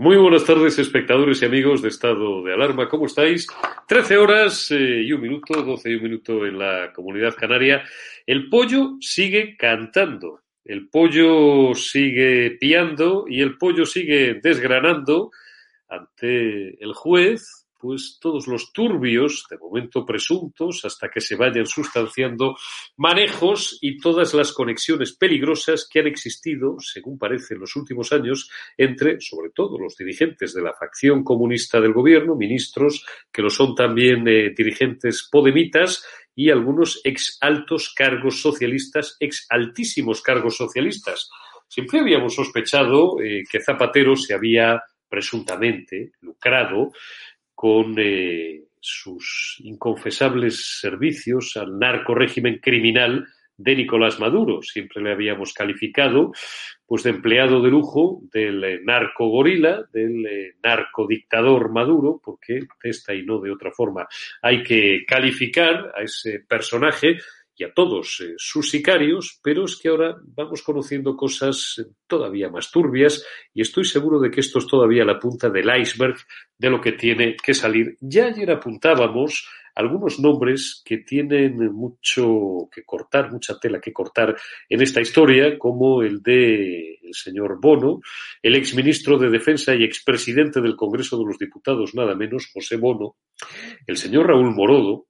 Muy buenas tardes, espectadores y amigos de Estado de Alarma. ¿Cómo estáis? Trece horas eh, y un minuto, doce y un minuto en la comunidad canaria. El pollo sigue cantando, el pollo sigue piando y el pollo sigue desgranando ante el juez pues todos los turbios, de momento presuntos, hasta que se vayan sustanciando manejos y todas las conexiones peligrosas que han existido, según parece en los últimos años, entre, sobre todo, los dirigentes de la facción comunista del gobierno, ministros, que lo son también eh, dirigentes podemitas, y algunos ex altos cargos socialistas, ex altísimos cargos socialistas. Siempre habíamos sospechado eh, que Zapatero se había presuntamente lucrado con eh, sus inconfesables servicios al narco régimen criminal de Nicolás Maduro. Siempre le habíamos calificado pues de empleado de lujo del eh, narco gorila, del eh, narco dictador Maduro, porque de esta y no de otra forma hay que calificar a ese personaje y a todos eh, sus sicarios, pero es que ahora vamos conociendo cosas eh, todavía más turbias y estoy seguro de que esto es todavía la punta del iceberg de lo que tiene que salir. Ya ayer apuntábamos algunos nombres que tienen mucho que cortar, mucha tela que cortar en esta historia, como el de el señor Bono, el exministro de Defensa y expresidente del Congreso de los Diputados, nada menos, José Bono, el señor Raúl Morodo,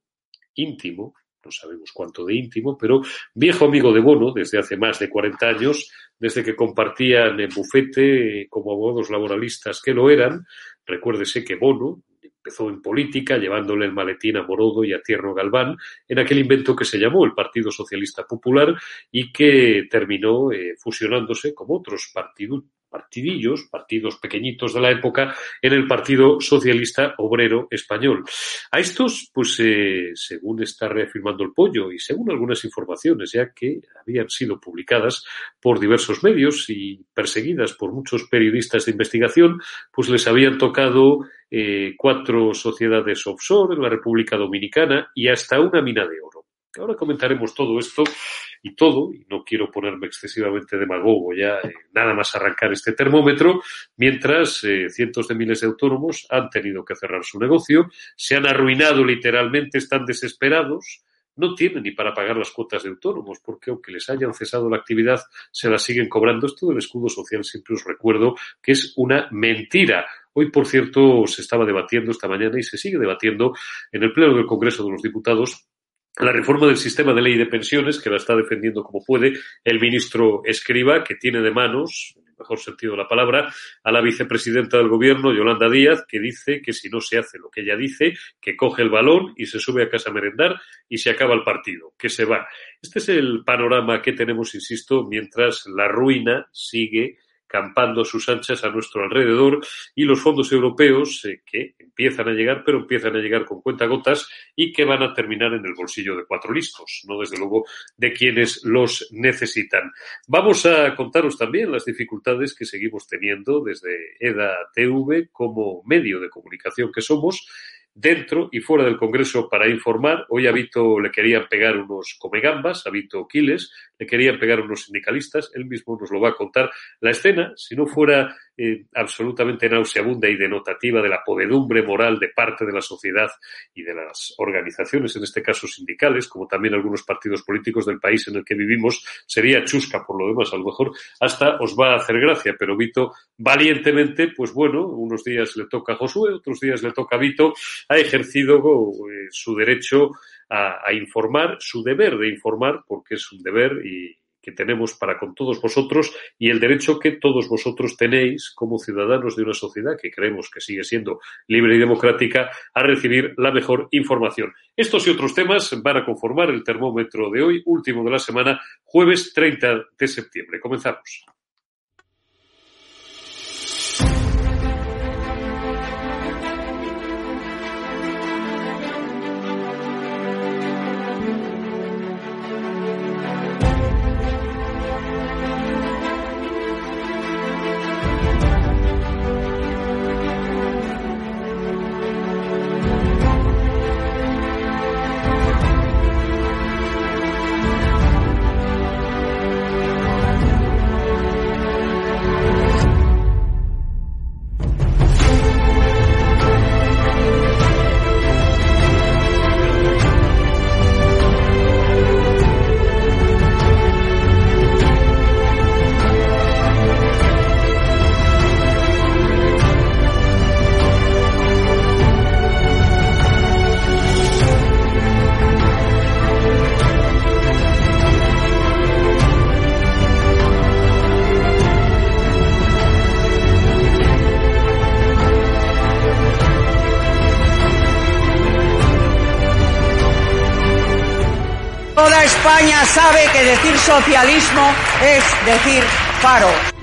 íntimo, no sabemos cuánto de íntimo, pero viejo amigo de Bono desde hace más de 40 años, desde que compartían el bufete como abogados laboralistas que lo eran. Recuérdese que Bono empezó en política llevándole el maletín a Morodo y a Tierno Galván en aquel invento que se llamó el Partido Socialista Popular y que terminó eh, fusionándose como otros partidos partidillos, partidos pequeñitos de la época, en el Partido Socialista Obrero Español. A estos, pues eh, según está reafirmando el pollo y según algunas informaciones ya que habían sido publicadas por diversos medios y perseguidas por muchos periodistas de investigación, pues les habían tocado eh, cuatro sociedades offshore en la República Dominicana y hasta una mina de oro. Ahora comentaremos todo esto y todo, y no quiero ponerme excesivamente demagogo ya, nada más arrancar este termómetro, mientras eh, cientos de miles de autónomos han tenido que cerrar su negocio, se han arruinado literalmente, están desesperados, no tienen ni para pagar las cuotas de autónomos, porque aunque les hayan cesado la actividad, se las siguen cobrando. Esto del escudo social siempre os recuerdo que es una mentira. Hoy, por cierto, se estaba debatiendo esta mañana y se sigue debatiendo en el Pleno del Congreso de los Diputados la reforma del sistema de ley de pensiones, que la está defendiendo como puede el ministro Escriba, que tiene de manos, en el mejor sentido de la palabra, a la vicepresidenta del gobierno, Yolanda Díaz, que dice que si no se hace lo que ella dice, que coge el balón y se sube a casa a merendar y se acaba el partido, que se va. Este es el panorama que tenemos, insisto, mientras la ruina sigue campando sus anchas a nuestro alrededor y los fondos europeos eh, que empiezan a llegar, pero empiezan a llegar con cuentagotas y que van a terminar en el bolsillo de cuatro listos, no desde luego de quienes los necesitan. Vamos a contaros también las dificultades que seguimos teniendo desde EDA TV como medio de comunicación que somos dentro y fuera del Congreso para informar. Hoy a Vito le querían pegar unos comegambas, a Vito Quiles, le querían pegar unos sindicalistas, él mismo nos lo va a contar. La escena, si no fuera eh, absolutamente nauseabunda y denotativa de la podedumbre moral de parte de la sociedad y de las organizaciones, en este caso sindicales, como también algunos partidos políticos del país en el que vivimos, sería chusca por lo demás, a lo mejor. Hasta os va a hacer gracia, pero Vito valientemente, pues bueno, unos días le toca a Josué, otros días le toca a Vito, ha ejercido eh, su derecho a, a informar, su deber de informar, porque es un deber y, que tenemos para con todos vosotros y el derecho que todos vosotros tenéis como ciudadanos de una sociedad que creemos que sigue siendo libre y democrática a recibir la mejor información. Estos y otros temas van a conformar el termómetro de hoy, último de la semana, jueves 30 de septiembre. Comenzamos. España sabe que decir socialismo es decir paro.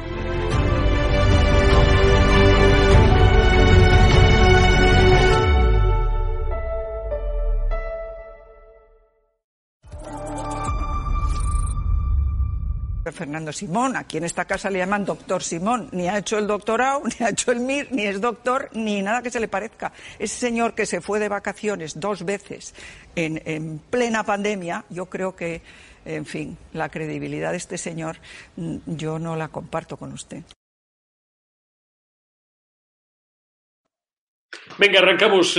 Fernando Simón, aquí en esta casa le llaman doctor Simón, ni ha hecho el doctorado, ni ha hecho el MIR, ni es doctor, ni nada que se le parezca. Ese señor que se fue de vacaciones dos veces en, en plena pandemia, yo creo que, en fin, la credibilidad de este señor mm, yo no la comparto con usted. Venga, arrancamos.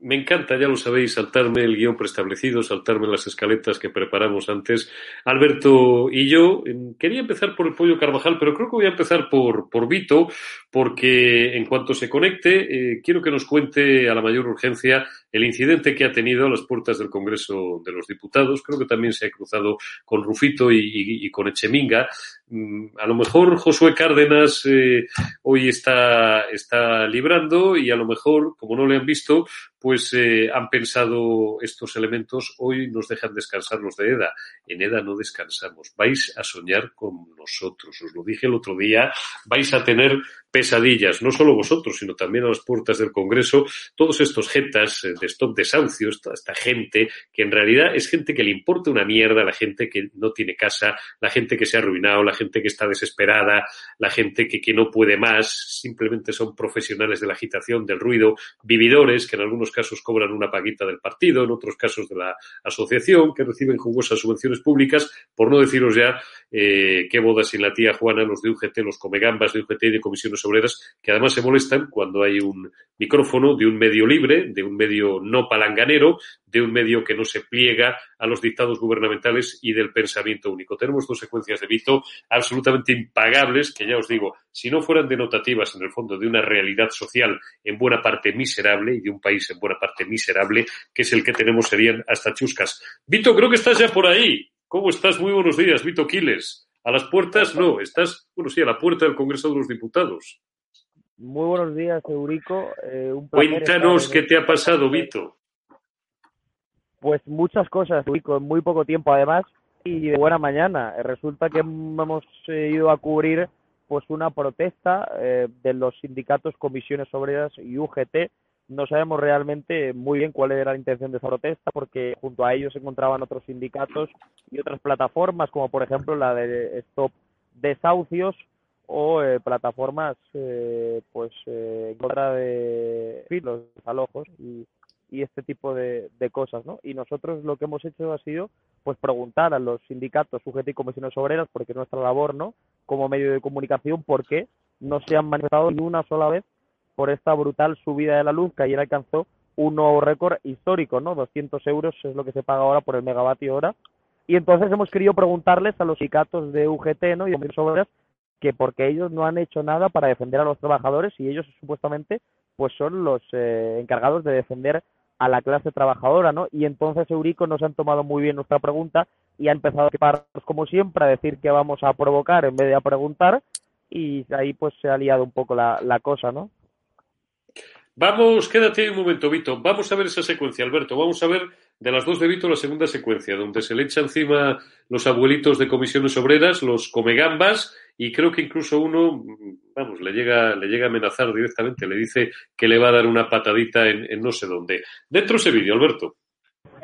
me encanta, ya lo sabéis, saltarme el guion preestablecido, saltarme las escaletas que preparamos antes. Alberto y yo, quería empezar por el pollo Carvajal, pero creo que voy a empezar por, por Vito, porque en cuanto se conecte, eh, quiero que nos cuente a la mayor urgencia el incidente que ha tenido a las puertas del Congreso de los Diputados. Creo que también se ha cruzado con Rufito y, con Echeminga. Mm, a lo mejor Josué Cárdenas eh, hoy está, está librando y a lo mejor, como no le han visto, pues eh, han pensado estos elementos, hoy nos dejan descansar los de EDA. En EDA no descansamos. Vais a soñar con nosotros. Os lo dije el otro día. Vais a tener pesadillas, no solo vosotros, sino también a las puertas del Congreso, todos estos jetas eh, de stop desahucios, toda esta gente que en realidad es gente que le importa una mierda, la gente que no tiene casa, la gente que se ha arruinado, la gente que está desesperada, la gente que, que no puede más, simplemente son profesionales de la agitación, del ruido, vividores que en algunos casos cobran una paguita del partido, en otros casos de la asociación, que reciben jugosas subvenciones públicas, por no deciros ya eh, qué bodas sin la tía Juana, los de UGT, los comegambas de UGT y de comisiones obreras, que además se molestan cuando hay un micrófono de un medio libre, de un medio no palanganero, de un medio que no se pliega a los dictados gubernamentales y del pensamiento único. Tenemos dos secuencias de Vito absolutamente impagables que ya os digo, si no fueran denotativas en el fondo de una realidad social en buena parte miserable y de un país en buena parte miserable, que es el que tenemos, serían hasta chuscas. Vito, creo que estás ya por ahí. ¿Cómo estás? Muy buenos días, Vito Quiles. A las puertas, no, estás, bueno, sí, a la puerta del Congreso de los Diputados. Muy buenos días, Eurico. Eh, Cuéntanos qué te ha pasado, Vito. Pues muchas cosas, Eurico, en muy poco tiempo además y de buena mañana. Resulta que hemos ido a cubrir pues una protesta eh, de los sindicatos, comisiones obreras y UGT no sabemos realmente muy bien cuál era la intención de esa protesta porque junto a ellos se encontraban otros sindicatos y otras plataformas como por ejemplo la de Stop Desahucios o eh, plataformas eh, pues eh, en contra de los alojos y, y este tipo de, de, cosas ¿no? y nosotros lo que hemos hecho ha sido pues preguntar a los sindicatos sujetos y comisiones obreras porque es nuestra labor no como medio de comunicación por qué no se han manifestado ni una sola vez por esta brutal subida de la luz que ayer alcanzó un nuevo récord histórico, ¿no? 200 euros es lo que se paga ahora por el megavatio hora. Y entonces hemos querido preguntarles a los sindicatos de UGT, ¿no? Y de obras que porque ellos no han hecho nada para defender a los trabajadores y ellos supuestamente pues son los eh, encargados de defender a la clase trabajadora, ¿no? Y entonces Eurico nos han tomado muy bien nuestra pregunta y ha empezado a equiparnos como siempre a decir que vamos a provocar en vez de a preguntar y ahí pues se ha liado un poco la, cosa, ¿no? Vamos, quédate un momento, Vito. Vamos a ver esa secuencia, Alberto. Vamos a ver de las dos de Vito la segunda secuencia, donde se le echa encima los abuelitos de comisiones obreras, los comegambas, y creo que incluso uno, vamos, le llega, le llega a amenazar directamente, le dice que le va a dar una patadita en, no sé dónde. Dentro ese vídeo, Alberto.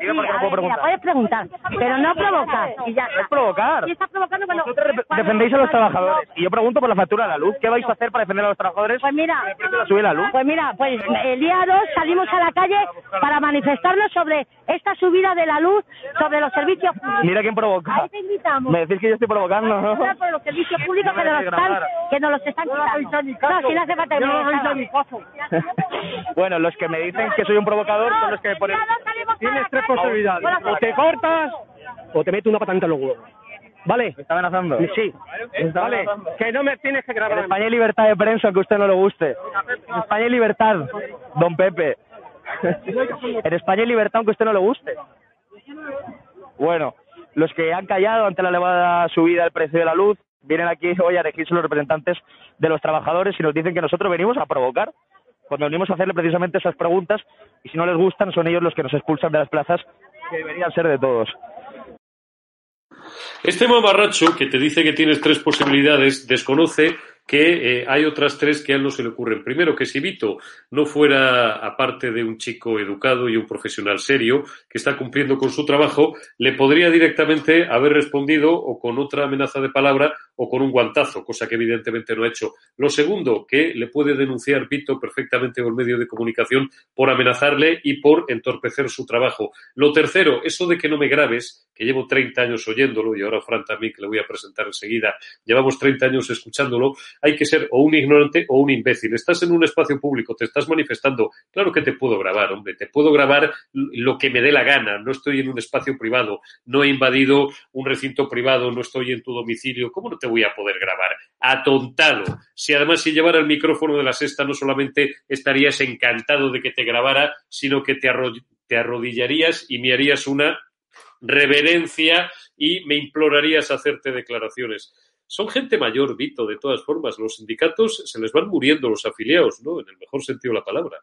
Sí, a ver, mira, puedes preguntar, pero no provocar. Y ya Es provocar. Y estás provocando cuando... Vosotros defendéis a los trabajadores. Y yo pregunto por la factura de la luz. ¿Qué vais a hacer para defender a los trabajadores? Pues mira, sube la luz? pues mira, pues el día 2 salimos a la calle para manifestarnos sobre esta subida de la luz, sobre los servicios públicos. Mira quién provoca. Ahí te invitamos. Me decís que yo estoy provocando, ¿no? Por los servicios públicos que nos, están, que nos los están quitando. No, si no hace falta que me Bueno, los que me dicen que soy un provocador son los que me ponen... Tienes tres posibilidades. O te cortas o te meto una patanta en los huevos. ¿Vale? ¿Me está amenazando? Sí. Vale. Que no me tienes que grabar. En España hay libertad de prensa, aunque a usted no le guste. En España hay libertad, don Pepe. En España hay libertad, aunque a usted no le guste. Bueno, los que han callado ante la elevada subida del precio de la luz vienen aquí hoy a elegirse los representantes de los trabajadores y nos dicen que nosotros venimos a provocar cuando venimos a hacerle precisamente esas preguntas y si no les gustan son ellos los que nos expulsan de las plazas que deberían ser de todos. Este mamarracho que te dice que tienes tres posibilidades desconoce que eh, hay otras tres que a él no se le ocurren. Primero, que si Vito no fuera, aparte de un chico educado y un profesional serio, que está cumpliendo con su trabajo, le podría directamente haber respondido o con otra amenaza de palabra o con un guantazo, cosa que evidentemente no ha hecho. Lo segundo, que le puede denunciar Vito perfectamente por medio de comunicación por amenazarle y por entorpecer su trabajo. Lo tercero, eso de que no me grabes, que llevo 30 años oyéndolo y ahora Fran también, que le voy a presentar enseguida, llevamos 30 años escuchándolo, hay que ser o un ignorante o un imbécil. Estás en un espacio público, te estás manifestando, claro que te puedo grabar, hombre, te puedo grabar lo que me dé la gana, no estoy en un espacio privado, no he invadido un recinto privado, no estoy en tu domicilio, ¿cómo no te voy a poder grabar? Atontado. Si además si llevara el micrófono de la sexta no solamente estarías encantado de que te grabara, sino que te, te arrodillarías y me harías una reverencia y me implorarías hacerte declaraciones son gente mayor, Vito, de todas formas. Los sindicatos se les van muriendo los afiliados, ¿no? En el mejor sentido de la palabra.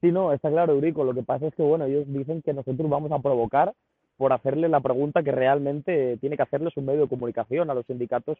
Sí, no, está claro, Eurico. Lo que pasa es que, bueno, ellos dicen que nosotros vamos a provocar por hacerle la pregunta que realmente tiene que hacerles un medio de comunicación a los sindicatos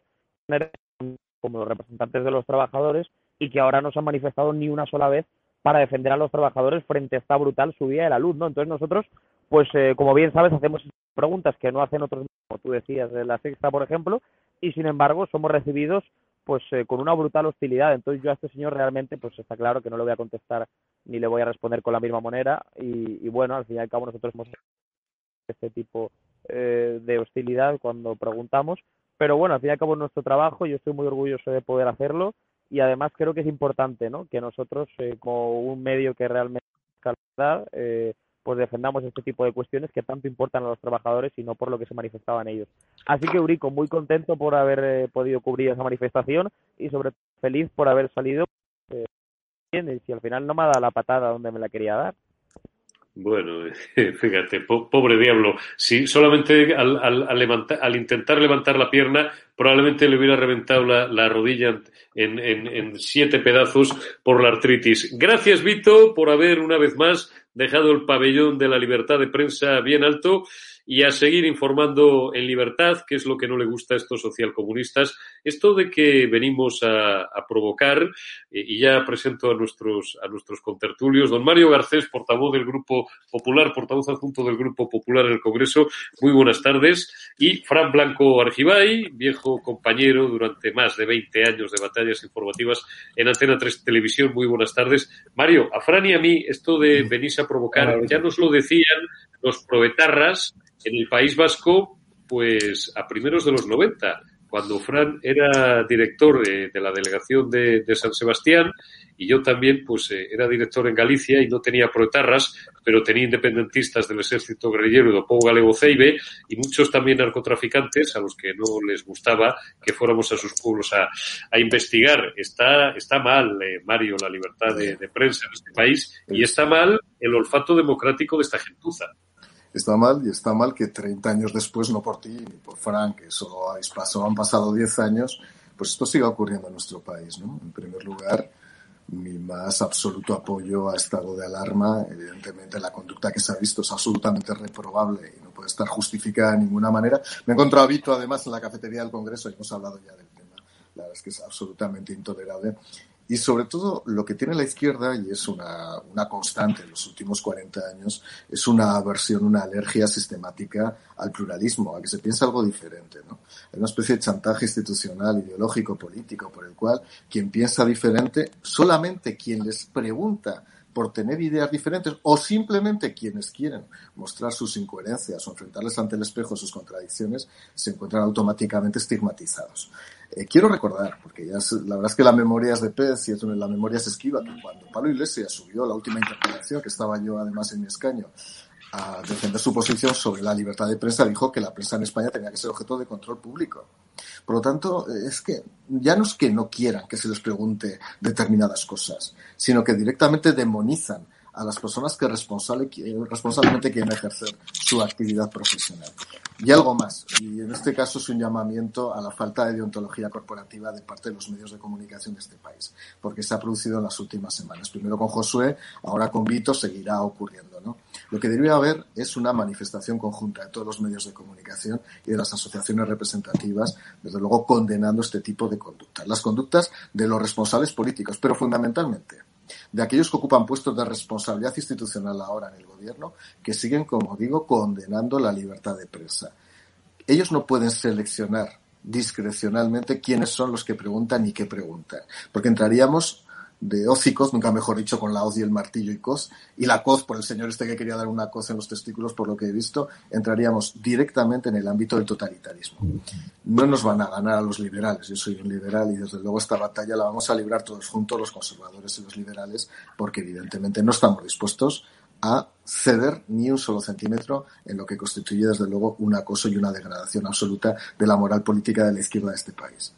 como los representantes de los trabajadores y que ahora no se han manifestado ni una sola vez para defender a los trabajadores frente a esta brutal subida de la luz, ¿no? Entonces nosotros, pues eh, como bien sabes, hacemos preguntas que no hacen otros, como tú decías, de la sexta, por ejemplo, y sin embargo somos recibidos pues eh, con una brutal hostilidad. Entonces yo a este señor realmente pues está claro que no le voy a contestar ni le voy a responder con la misma manera y, bueno, al fin y al cabo nosotros hemos este tipo eh, de hostilidad cuando preguntamos, pero bueno, al fin y al cabo es nuestro trabajo, yo estoy muy orgulloso de poder hacerlo y además creo que es importante ¿no? que nosotros eh, como un medio que realmente eh, pues defendamos este tipo de cuestiones que tanto importan a los trabajadores y no por lo que se manifestaban ellos. Así que Eurico, muy contento por haber eh, podido cubrir esa manifestación y sobre todo feliz por haber salido eh, y si al final no me ha dado la patada donde me la quería dar. Bueno, fíjate, pobre diablo. Si solamente al, al, intentar levantar la pierna, probablemente le hubiera reventado la, rodilla en, en, siete pedazos por la artritis. Gracias, Vito, por haber una vez más dejado el pabellón de la libertad de prensa bien alto y a seguir informando en libertad, que es lo que no le gusta a estos socialcomunistas. Esto de que venimos a, provocar, eh, y ya presento a nuestros, a nuestros contertulios, don Mario Garcés, portavoz del Grupo Popular, portavoz adjunto del Grupo Popular en el Congreso, muy buenas tardes, y Fran Blanco Argibay, viejo compañero durante más de 20 años de batallas informativas en Antena 3 Televisión, muy buenas tardes. Mario, a Fran y a mí, esto de venirse a provocar, ya nos lo decían los proetarras en el País Vasco, pues a primeros de los 90, cuando Fran era director de, la delegación de, San Sebastián y yo también pues eh, era director en Galicia y no tenía proetarras, pero tenía independentistas del ejército guerrillero de Pou Galego Ceibe y muchos también narcotraficantes a los que no les gustaba que fuéramos a sus pueblos a, investigar. Está, está mal, eh, Mario, la libertad de, de prensa en este país y está mal el olfato democrático de esta gentuza está mal y está mal que 30 años después, no por ti ni por Frank, habéis pasado, han pasado 10 años, pues esto siga ocurriendo en nuestro país. ¿no? En primer lugar, mi más absoluto apoyo a estado de alarma. Evidentemente, la conducta que se ha visto es absolutamente reprobable y no puede estar justificada de ninguna manera. Me he encontrado a Vito, además, en la cafetería del Congreso y hemos hablado ya del tema. La verdad es que es absolutamente intolerable. Y sobre todo lo que tiene la izquierda, y es una, una, constante en los últimos 40 años, es una aversión, una alergia sistemática al pluralismo, a que se piense algo diferente. ¿no? Es una especie de chantaje institucional, ideológico, político, por el cual quien piensa diferente, solamente quien les pregunta por tener ideas diferentes o simplemente quienes quieren mostrar sus incoherencias o enfrentarles ante el espejo sus contradicciones se encuentran automáticamente estigmatizados. Eh, quiero recordar, porque ya la verdad es que la memoria es de pez y la memoria es esquiva, que cuando Pablo Iglesias subió la última interpelación, que estaba yo además en mi escaño, a defender su posición sobre la libertad de prensa, dijo que la prensa en España tenía que ser objeto de control público. Por lo tanto, es que ya no es que no quieran que se les pregunte determinadas cosas, sino que directamente demonizan a las personas que responsable, responsablemente quieren ejercer su actividad profesional. Y algo más, y en este caso es un llamamiento a la falta de deontología corporativa de parte de los medios de comunicación de este país, porque se ha producido en las últimas semanas. Primero con Josué, ahora con Vito seguirá ocurriendo. ¿no? Lo que debería haber es una manifestación conjunta de todos los medios de comunicación y de las asociaciones representativas, desde luego condenando este tipo de conductas. Las conductas de los responsables políticos, pero fundamentalmente de aquellos que ocupan puestos de responsabilidad institucional ahora en el gobierno, que siguen, como digo, condenando la libertad de prensa. Ellos no pueden seleccionar discrecionalmente quiénes son los que preguntan y qué preguntan, porque entraríamos de hocicos, nunca mejor dicho, con la hoz y el martillo y cos, y la coz por el señor este que quería dar una coz en los testículos, por lo que he visto, entraríamos directamente en el ámbito del totalitarismo. No nos van a ganar a los liberales, yo soy un liberal y desde luego esta batalla la vamos a librar todos juntos, los conservadores y los liberales, porque evidentemente no estamos dispuestos a ceder ni un solo centímetro en lo que constituye desde luego un acoso y una degradación absoluta de la moral política de la izquierda de este país.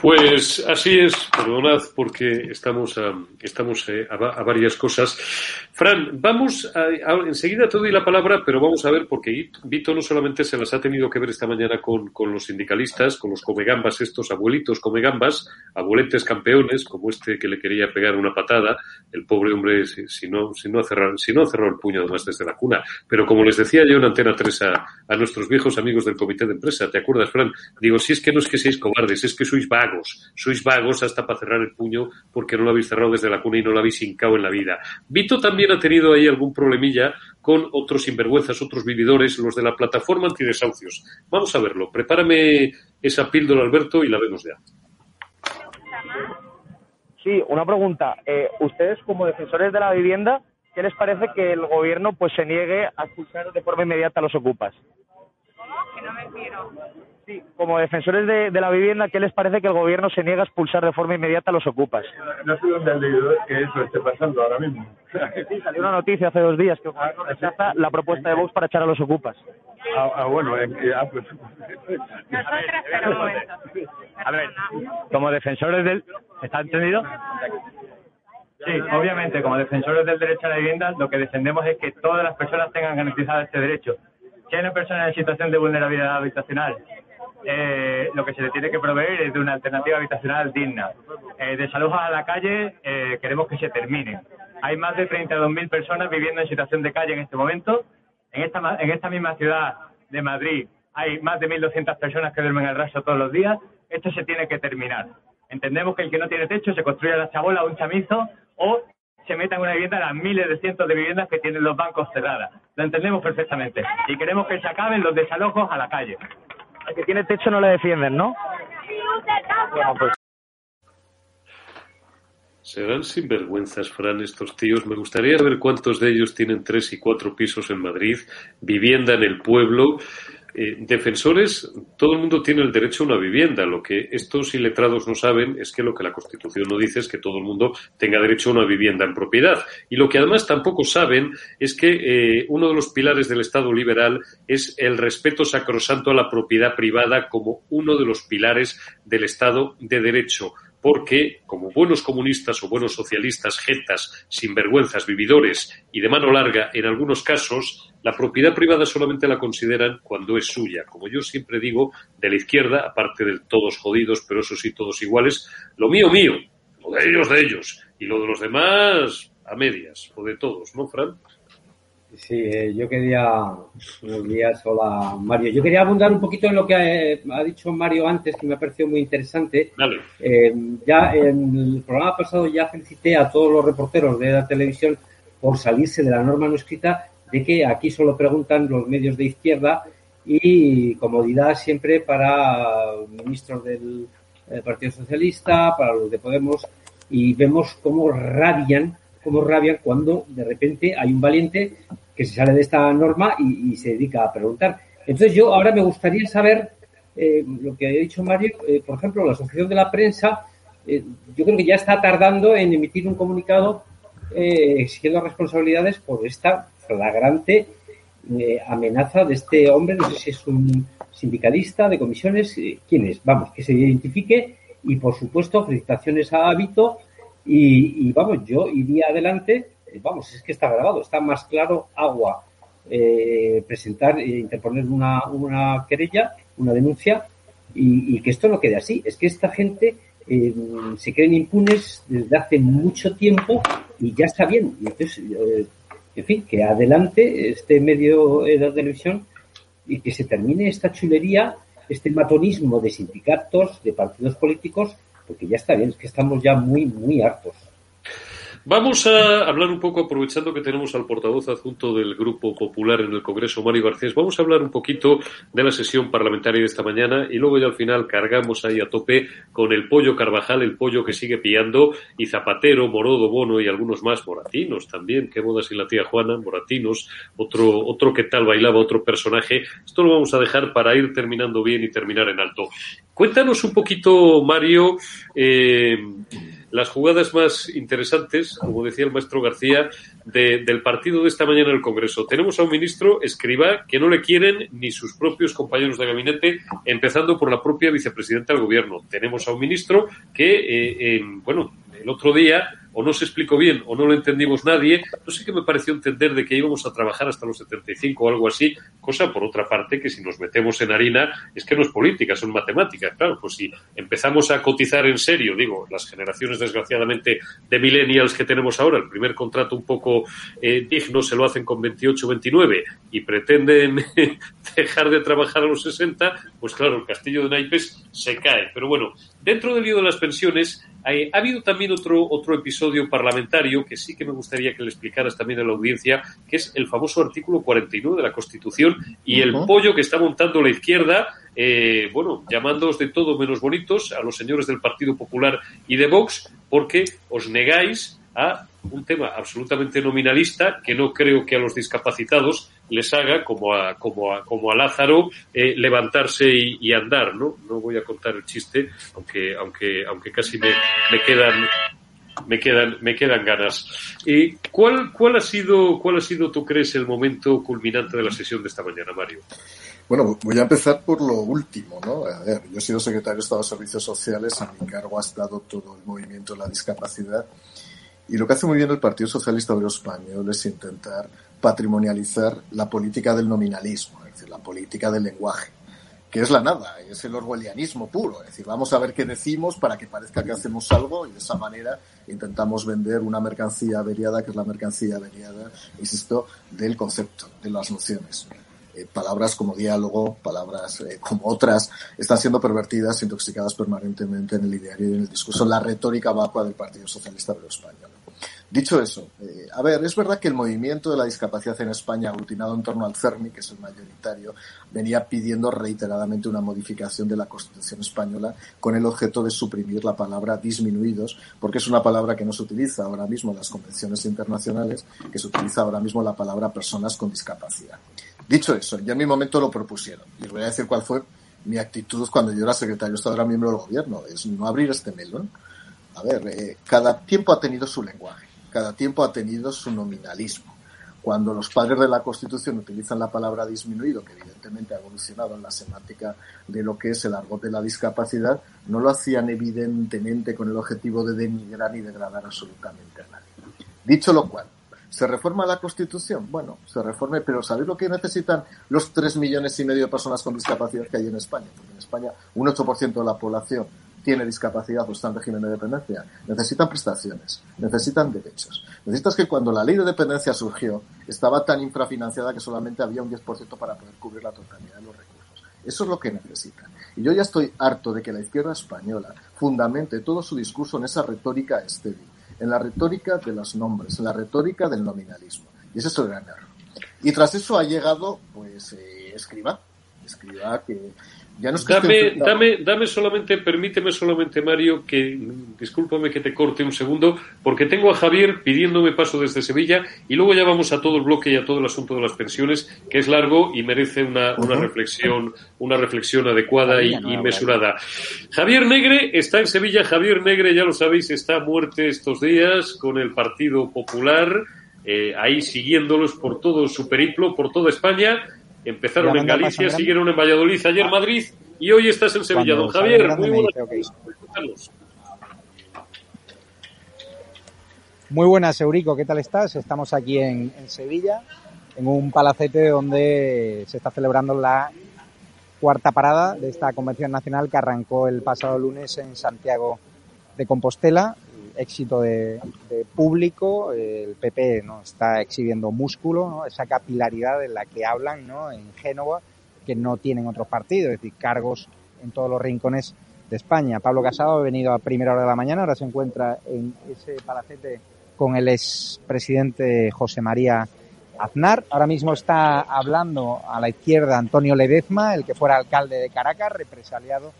Pues así es, perdonad porque estamos a, estamos eh, a, varias cosas. Fran, vamos a, enseguida te doy la palabra, pero vamos a ver porque Vito no solamente se las ha tenido que ver esta mañana con, con los sindicalistas, con los comegambas, estos abuelitos comegambas, abueletes campeones, como este que le quería pegar una patada, el pobre hombre si, si no si no cerró, si no cerró el puño además desde la cuna. Pero como les decía yo en Antena 3 a, a nuestros viejos amigos del comité de empresa, ¿te acuerdas, Fran? Digo, si es que no es que seáis cobardes, es que sois vagos, sois vagos hasta para cerrar el puño porque no lo habéis cerrado desde la cuna y no lo habéis hincado en la vida. Vito también ha tenido ahí algún problemilla con otros sinvergüenzas, otros vividores, los de la plataforma antidesahucios. Vamos a verlo. Prepárame esa píldora, Alberto, y la vemos ya. Sí, una pregunta. Eh, ustedes, como defensores de la vivienda, ¿qué les parece que el gobierno pues se niegue a expulsar de forma inmediata a los ocupas? Que no me quiero. Sí, como defensores de, de, la vivienda, ¿qué les parece que el gobierno se niega a expulsar de forma inmediata a los ocupas? No sé dónde han leído que eso esté pasando ahora mismo. Sí, salió una noticia hace dos días que el gobierno rechaza la propuesta de Vox para echar a los ocupas. Ah, ah bueno, eh, ah, pues... Nosotras, pero un momento. A ver, como defensores del... ¿Está entendido? Sí, obviamente, como defensores del derecho a la vivienda, lo que defendemos es que todas las personas tengan garantizado este derecho. Si hay una persona en situación de vulnerabilidad habitacional eh, lo que se le tiene que proveer es de una alternativa habitacional digna. Eh, desalojos a la calle eh, queremos que se termine. Hay más de 32.000 personas viviendo en situación de calle en este momento. En esta, en esta misma ciudad de Madrid hay más de 1.200 personas que duermen al raso todos los días. Esto se tiene que terminar. Entendemos que el que no tiene techo se construye la chabola un chamizo o se meta en una vivienda las miles de cientos de viviendas que tienen los bancos cerradas. Lo entendemos perfectamente. Y queremos que se acaben los desalojos a la calle. El que tiene techo no le defienden, ¿no? Pues... Serán sinvergüenzas, Fran, estos tíos. Me gustaría ver cuántos de ellos tienen tres y cuatro pisos en Madrid, vivienda en el pueblo. Eh, defensores, todo el mundo tiene el derecho a una vivienda. Lo que estos iletrados no saben es que lo que la Constitución no dice es que todo el mundo tenga derecho a una vivienda en propiedad. Y lo que además tampoco saben es que eh, uno de los pilares del Estado liberal es el respeto sacrosanto a la propiedad privada como uno de los pilares del Estado de Derecho porque, como buenos comunistas o buenos socialistas, jetas, sinvergüenzas, vividores y de mano larga, en algunos casos, la propiedad privada solamente la consideran cuando es suya. Como yo siempre digo, de la izquierda, aparte de todos jodidos, pero eso sí, todos iguales, lo mío, mío, lo de ellos, de ellos, y lo de los demás, a medias, o de todos, ¿no, Fran? Sí, eh, yo quería, buenos días, hola Mario. Yo quería abundar un poquito en lo que ha, ha dicho Mario antes, que me ha parecido muy interesante. Dale. Eh, ya en el programa pasado ya felicité a todos los reporteros de la televisión por salirse de la norma no escrita de que aquí solo preguntan los medios de izquierda y comodidad siempre para ministros del eh, Partido Socialista, para los de Podemos, y vemos cómo rabian cómo rabian cuando de repente hay un valiente que se sale de esta norma y, se dedica a preguntar. Entonces yo ahora me gustaría saber eh, lo que ha dicho Mario, eh, por ejemplo, la Asociación de la Prensa, eh, yo creo que ya está tardando en emitir un comunicado exigiendo responsabilidades por esta flagrante amenaza de este hombre, no sé si es un sindicalista de comisiones, quién es, vamos, que se identifique y por supuesto felicitaciones a Hábito Y, y vamos, yo iría adelante, eh, vamos, es que está grabado, está más claro agua. Eh, presentar, e interponer una, una querella, una denuncia y, que esto no quede así. Es que esta gente eh, se creen impunes desde hace mucho tiempo y ya está bien. Entonces, eh, en fin, que adelante este medio de televisión y que se termine esta chulería, este matonismo de sindicatos, de partidos políticos, porque ya está bien, es que estamos ya muy, muy hartos. Vamos a hablar un poco, aprovechando que tenemos al portavoz adjunto del Grupo Popular en el Congreso, Mario Garcés, vamos a hablar un poquito de la sesión parlamentaria de esta mañana y luego ya al final cargamos ahí a tope con el pollo Carvajal, el pollo que sigue pillando, y Zapatero, Morodo, Bono y algunos más, Moratinos también, qué bodas y la tía Juana, Moratinos, otro, otro que tal bailaba, otro personaje. Esto lo vamos a dejar para ir terminando bien y terminar en alto. Cuéntanos un poquito, Mario, eh, las jugadas más interesantes, como decía el maestro García, de, del partido de esta mañana en el Congreso. Tenemos a un ministro, escriba, que no le quieren ni sus propios compañeros de gabinete, empezando por la propia vicepresidenta del Gobierno. Tenemos a un ministro que, eh, bueno, el otro día o no se explicó bien o no lo entendimos nadie, no sé qué me pareció entender de que íbamos a trabajar hasta los 75 o algo así, cosa por otra parte que si nos metemos en harina es que no es política, son matemáticas, claro, pues si empezamos a cotizar en serio, digo, las generaciones desgraciadamente de millennials que tenemos ahora, el primer contrato un poco eh, digno se lo hacen con 28 29 y pretenden dejar de trabajar a los 60, pues claro, el castillo de naipes se cae. Pero bueno, dentro del lío de las pensiones, hay, ha habido también otro, otro episodio parlamentario que sí que me gustaría que le explicaras también a la audiencia, que es el famoso artículo 49 de la Constitución y el pollo que está montando la izquierda, eh, bueno, llamándoos de todo menos bonitos a los señores del Partido Popular y de Vox, porque os negáis a un tema absolutamente nominalista que no creo que a los discapacitados les haga, como a, como a, como a Lázaro, eh, levantarse y, andar, ¿no? No voy a contar el chiste, aunque, aunque, aunque casi me, me quedan me quedan, me quedan ganas. ¿Y cuál, cuál ha sido, cuál ha sido, tú crees, el momento culminante de la sesión de esta mañana, Mario? Bueno, voy a empezar por lo último, ¿no? A ver, yo he sido secretario de Estado de Servicios Sociales, a mi cargo ha estado todo el movimiento de la discapacidad y lo que hace muy bien el Partido Socialista Obrero Español es intentar patrimonializar la política del nominalismo, es decir, la política del lenguaje, que es la nada, es el orwellianismo puro, es decir, vamos a ver qué decimos para que parezca que hacemos algo y de esa manera intentamos vender una mercancía averiada, que es la mercancía averiada, insisto, del concepto, de las nociones. Eh, palabras como diálogo, palabras eh, como otras, están siendo pervertidas, intoxicadas permanentemente en el ideario y en el discurso, la retórica vacua del Partido Socialista Obrero Español. Dicho eso, eh, a ver, es verdad que el movimiento de la discapacidad en España, aglutinado en torno al CERMI, que es el mayoritario, venía pidiendo reiteradamente una modificación de la Constitución española con el objeto de suprimir la palabra disminuidos, porque es una palabra que no se utiliza ahora mismo en las convenciones internacionales, que se utiliza ahora mismo la palabra personas con discapacidad. Dicho eso, ya en mi momento lo propusieron. Y os voy a decir cuál fue mi actitud cuando yo era secretario de Estado, era miembro del gobierno, es no abrir este melón. A ver, eh, cada tiempo ha tenido su lenguaje cada tiempo ha tenido su nominalismo. Cuando los padres de la Constitución utilizan la palabra disminuido, que evidentemente ha evolucionado en la semántica de lo que es el argot de la discapacidad, no lo hacían evidentemente con el objetivo de denigrar y degradar absolutamente a nadie. Dicho lo cual, ¿Se reforma la Constitución? Bueno, se reforme, pero ¿sabéis lo que necesitan los tres millones y medio de personas con discapacidad que hay en España? Porque en España un 8% de la población tiene discapacidad o está en régimen de dependencia, necesitan prestaciones, necesitan derechos. Necesitas que cuando la ley de dependencia surgió, estaba tan infrafinanciada que solamente había un 10% para poder cubrir la totalidad de los recursos. Eso es lo que necesitan. Y yo ya estoy harto de que la izquierda española fundamente todo su discurso en esa retórica estéril, en la retórica de los nombres, en la retórica del nominalismo. Y ese es el gran error. Y tras eso ha llegado, pues, eh, Escriba. Escriba que ya dame, dame, dame solamente, permíteme solamente, Mario, que discúlpame que te corte un segundo, porque tengo a Javier pidiéndome paso desde Sevilla y luego ya vamos a todo el bloque y a todo el asunto de las pensiones, que es largo y merece una, una reflexión, una reflexión adecuada y, y, mesurada. Javier Negre está en Sevilla. Javier Negre, ya lo sabéis, está a muerte estos días con el Partido Popular, eh, ahí siguiéndolos por todo su periplo, por toda España Empezaron en Galicia, siguieron en Valladolid, ayer en Madrid y hoy estás en Sevilla. Don Javier, muy buenas Muy buenas, Eurico, ¿qué tal estás? Estamos aquí en, en, Sevilla, en un palacete donde se está celebrando la cuarta parada de esta convención nacional que arrancó el pasado lunes en Santiago de Compostela. Éxito de, público, el PP ¿no? está exhibiendo músculo, ¿no? esa capilaridad de la que hablan ¿no? en Génova, que no tienen otros partidos, es decir, cargos en todos los rincones de España. Pablo Casado ha venido a primera hora de la mañana, ahora se encuentra en ese palacete con el expresidente José María Aznar. Ahora mismo está hablando a la izquierda Antonio Ledezma, el que fuera alcalde de Caracas, represaliado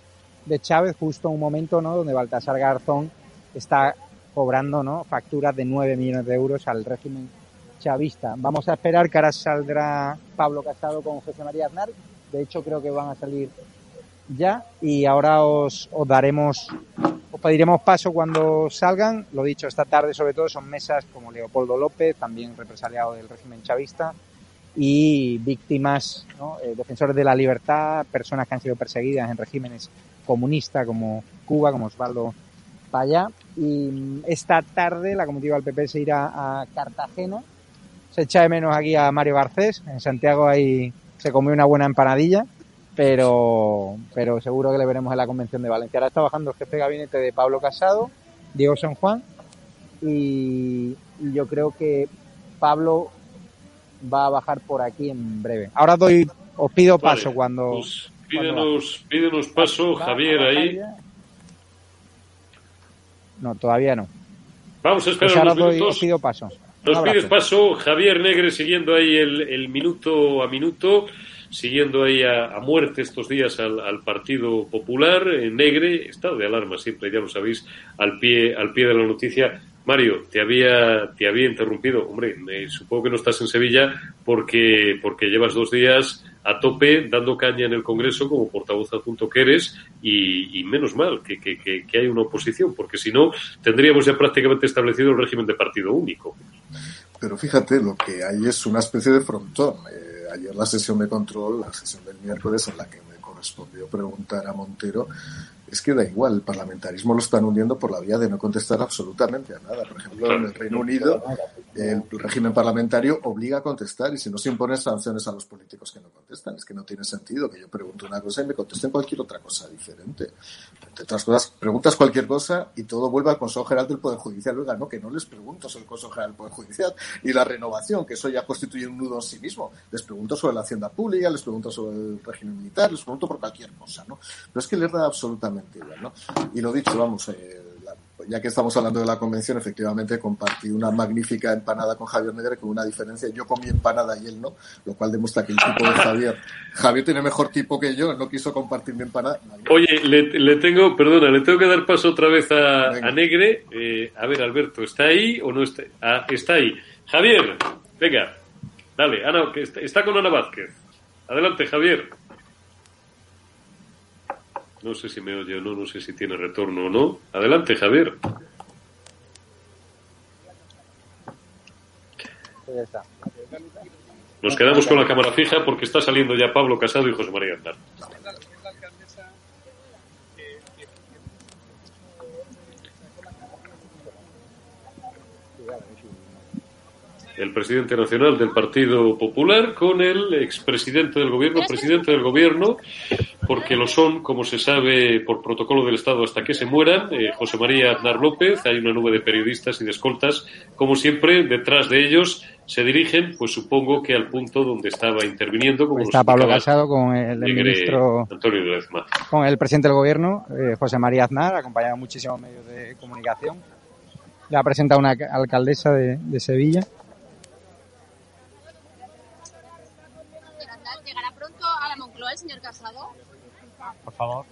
de Chávez, justo en un momento ¿no? donde Baltasar Garzón está cobrando ¿no? facturas de 9 millones de euros al régimen chavista. Vamos a esperar que ahora saldrá Pablo Casado con José María Aznar. De hecho, creo que van a salir ya y ahora os, os daremos, os pediremos paso cuando salgan. Lo dicho, esta tarde sobre todo son mesas como Leopoldo López, también represaliado del régimen chavista, y víctimas, ¿no? eh, defensores de la libertad, personas que han sido perseguidas en regímenes comunistas como Cuba, como Osvaldo Payá. Y esta tarde la comitiva del PP se irá a Cartagena. Se echa de menos aquí a Mario Garcés. En Santiago ahí se comió una buena empanadilla pero, pero seguro que le veremos en la convención de Valencia. Ahora está bajando el jefe de gabinete de Pablo Casado, Diego San Juan, y, yo creo que Pablo va a bajar por aquí en breve. Ahora doy, os pido paso vale, cuando. Pues pídenos, pídenos paso. Javier, ahí. No, todavía no. Vamos a esperar pues unos doy, minutos. os pido paso. Nos pides paso, Javier Negre siguiendo ahí el, el minuto a minuto siguiendo ahí a, a, muerte estos días al, al Partido Popular, eh, Negre, estado de alarma siempre, ya lo sabéis, al pie, al pie de la noticia. Mario, te había, te había interrumpido. Hombre, eh, supongo que no estás en Sevilla porque, porque llevas dos días a tope dando caña en el Congreso como portavoz adjunto que eres y, y menos mal que, que, que, que hay una oposición, porque si no tendríamos ya prácticamente establecido el régimen de partido único. Pero fíjate, lo que hay es una especie de frontón. Eh, ayer la sesión de control, la sesión del miércoles en la que me correspondió preguntar a Montero, es que da igual, el parlamentarismo lo están hundiendo por la vía de no contestar absolutamente a nada. Por ejemplo, en el Reino Unido, el régimen parlamentario obliga a contestar y si no se imponen sanciones a los políticos que no contestan, es que no tiene sentido que yo pregunte una cosa y me contesten cualquier otra cosa diferente. Entre otras cosas, preguntas cualquier cosa y todo vuelve al Consejo General del Poder Judicial. Oiga, no, que no les pregunto sobre el Consejo General del Poder Judicial y la renovación, que eso ya constituye un nudo en sí mismo. Les pregunto sobre la hacienda pública, les pregunto sobre el régimen militar, les pregunto por cualquier cosa, ¿no? Pero es que les da absolutamente igual, ¿no? Y lo dicho, vamos, eh, la, ya que estamos hablando de la convención, efectivamente compartí una magnífica empanada con Javier Negre con una diferencia. Yo comí empanada y él no, lo cual demuestra que el tipo de Javier, Javier tiene mejor tipo que yo, no quiso compartir mi empanada. Oye, le, le tengo, perdona, le tengo que dar paso otra vez a, a Negre. Eh, a ver, Alberto, ¿está ahí o no está? Ah, está ahí. Javier, venga, dale, Ana, que está, está con Ana Vázquez. Adelante, Javier. No sé si me oye o no, no sé si tiene retorno o no. Adelante, Javier. Nos quedamos con la cámara fija porque está saliendo ya Pablo Casado y José María Aznar. El presidente nacional del Partido Popular con el expresidente del gobierno, presidente del gobierno, porque lo son, como se sabe por protocolo del Estado hasta que se mueran, eh, José María Aznar López, hay una nube de periodistas y de escoltas, como siempre, detrás de ellos se dirigen, pues supongo que al punto donde estaba interviniendo. Como Está Pablo Casado con el, el ministro, Antonio con el presidente del gobierno, eh, José María Aznar, acompañado de muchísimos medios de comunicación. Le ha presentado una alcaldesa de, de Sevilla. ¿Llegará pronto a la Moncloa el señor Casado? Por favor.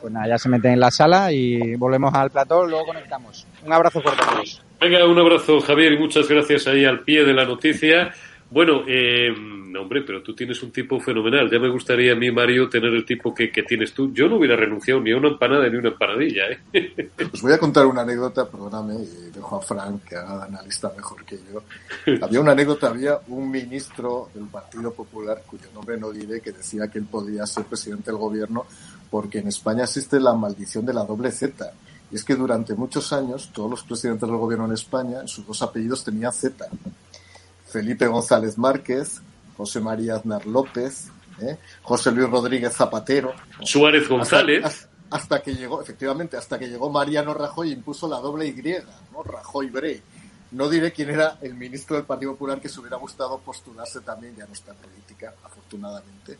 Pues nada, ya se meten en la sala y volvemos al plató, luego conectamos. Un abrazo fuerte a todos. Venga, un abrazo, Javier, y muchas gracias ahí al pie de la noticia. Bueno, eh, hombre, pero tú tienes un tipo fenomenal. Ya me gustaría a mí, Mario, tener el tipo que, que tienes tú. Yo no hubiera renunciado ni a una empanada ni a una empanadilla. ¿eh? Os voy a contar una anécdota, perdóname, y dejo a Frank que haga de analista mejor que yo. Había una anécdota, había un ministro del Partido Popular, cuyo nombre no diré, que decía que él podía ser presidente del gobierno porque en España existe la maldición de la doble Z Y es que durante muchos años todos los presidentes del gobierno en España, en sus dos apellidos tenían Z. Felipe González Márquez, José María Aznar López, ¿eh? José Luis Rodríguez Zapatero. Suárez González. Hasta, hasta, que llegó, efectivamente, hasta que llegó Mariano Rajoy e impuso la doble Y, ¿no? Rajoy Bre. No diré quién era el ministro del Partido Popular que se hubiera gustado postularse también, ya no está en política, afortunadamente,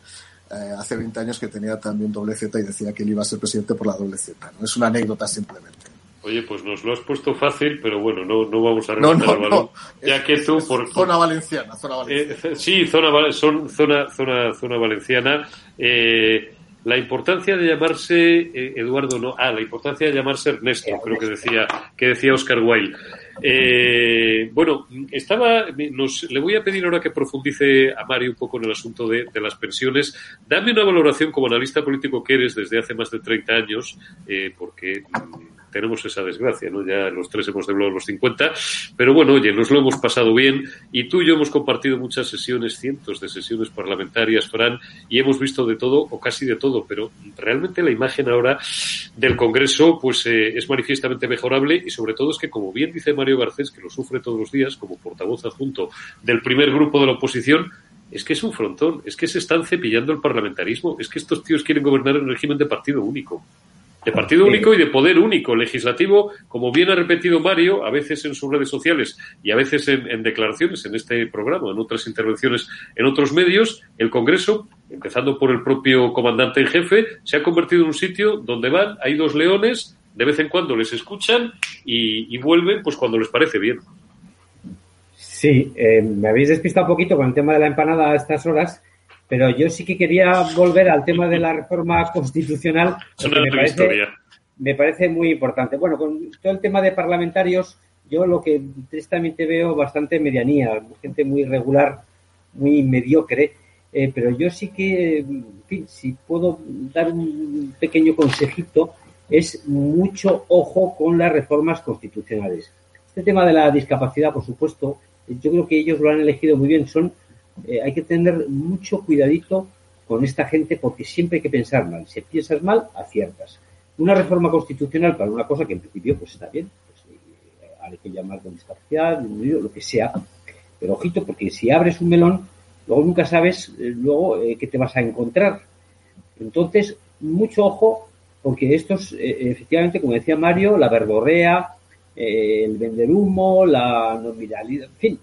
eh, hace 20 años que tenía también doble Z y decía que él iba a ser presidente por la doble Z. ¿no? Es una anécdota simplemente. Oye, pues nos lo has puesto fácil, pero bueno, no, no vamos a rematar no, el balón. no. Ya que tú, es por, Zona valenciana, zona valenciana. Eh, sí, zona, son, zona, zona, zona valenciana. Eh, la importancia de llamarse eh, Eduardo, no, ah, la importancia de llamarse Ernesto, creo que decía, que decía Oscar Wilde. Eh, bueno, estaba, nos, le voy a pedir ahora que profundice a Mario un poco en el asunto de, de las pensiones. Dame una valoración como analista político que eres desde hace más de 30 años, eh, porque tenemos esa desgracia, ¿no? Ya los tres hemos doblado los 50, pero bueno, oye, nos lo hemos pasado bien y tú y yo hemos compartido muchas sesiones, cientos de sesiones parlamentarias, Fran, y hemos visto de todo o casi de todo, pero realmente la imagen ahora del Congreso pues eh, es manifiestamente mejorable y sobre todo es que, como bien dice Mario Garcés, que lo sufre todos los días como portavoz adjunto del primer grupo de la oposición, es que es un frontón, es que se están cepillando el parlamentarismo, es que estos tíos quieren gobernar en régimen de partido único. De partido único y de poder único, legislativo, como bien ha repetido Mario, a veces en sus redes sociales y a veces en, en declaraciones en este programa, en otras intervenciones en otros medios, el Congreso, empezando por el propio comandante en jefe, se ha convertido en un sitio donde van, hay dos leones, de vez en cuando les escuchan y, y vuelven pues cuando les parece bien. Sí, eh, me habéis despistado un poquito con el tema de la empanada a estas horas, pero yo sí que quería volver al tema de la reforma constitucional. Porque me parece, me parece muy importante. Bueno, con todo el tema de parlamentarios, yo lo que tristemente veo bastante medianía, gente muy regular, muy mediocre, eh, pero yo sí que, en fin, si puedo dar un pequeño consejito, es mucho ojo con las reformas constitucionales. Este tema de la discapacidad, por supuesto, yo creo que ellos lo han elegido muy bien. Son, eh, hay que tener mucho cuidadito con esta gente porque siempre hay que pensar mal. Si piensas mal, aciertas. Una reforma constitucional para una cosa que en principio pues está bien, pues, eh, hay que llamar con discapacidad, lo que sea. Pero ojito, porque si abres un melón, luego nunca sabes eh, luego qué te vas a encontrar. Entonces, mucho ojo, porque estos, efectivamente, como decía Mario, la verborrea, el vender humo, la nominalidad, en fin,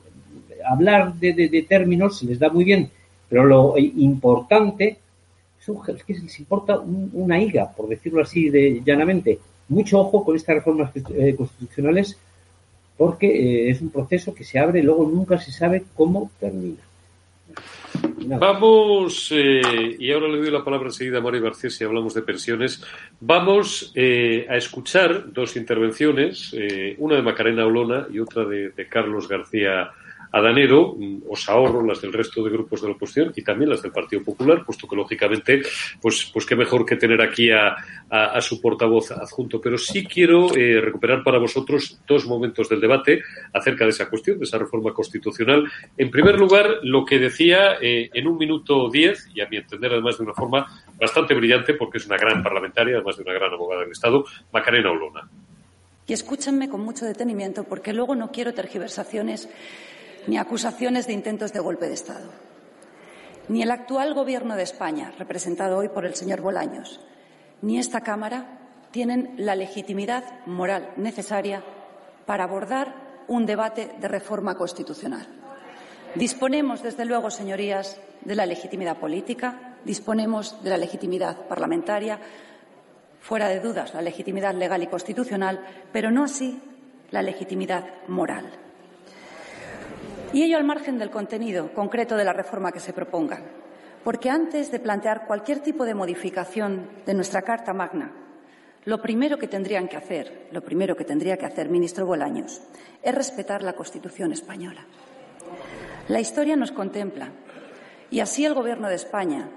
hablar de, de- términos se les da muy bien, pero lo importante es, que les importa un- una higa, por decirlo así de llanamente. Mucho ojo con estas reformas eh, constitucionales porque eh, es un proceso que se abre y luego nunca se sabe cómo termina. Vamos, eh, y ahora le doy la palabra enseguida a Mario García si hablamos de pensiones. Vamos eh, a escuchar dos intervenciones, una de Macarena Olona y otra de, de Carlos García Adanero. Mm, Os ahorro las del resto de grupos de la oposición y también las del Partido Popular, puesto que lógicamente, pues, pues qué mejor que tener aquí a, a- a su portavoz adjunto. Pero sí quiero eh, recuperar para vosotros dos momentos del debate acerca de esa cuestión, de esa reforma constitucional. En primer lugar, lo que decía eh, en un minuto diez, y a mi entender además de una forma bastante brillante, porque es una gran parlamentaria, además de una gran abogada del Estado, Macarena Olona. Y escúchenme con mucho detenimiento porque luego no quiero tergiversaciones ni acusaciones de intentos de golpe de Estado. Ni el actual Gobierno de España, representado hoy por el señor Bolaños, ni esta Cámara tienen la legitimidad moral necesaria para abordar un debate de reforma constitucional. Disponemos, desde luego, señorías, de la legitimidad política, disponemos de la legitimidad parlamentaria, fuera de dudas la legitimidad legal y constitucional, pero no así la legitimidad moral. Y ello al margen del contenido concreto de la reforma que se proponga. Porque antes de plantear cualquier tipo de modificación de nuestra Carta Magna, lo primero que tendrían que hacer, lo primero que tendría que hacer, ministro Bolaños, es respetar la Constitución española. La historia nos contempla y así el Gobierno de España,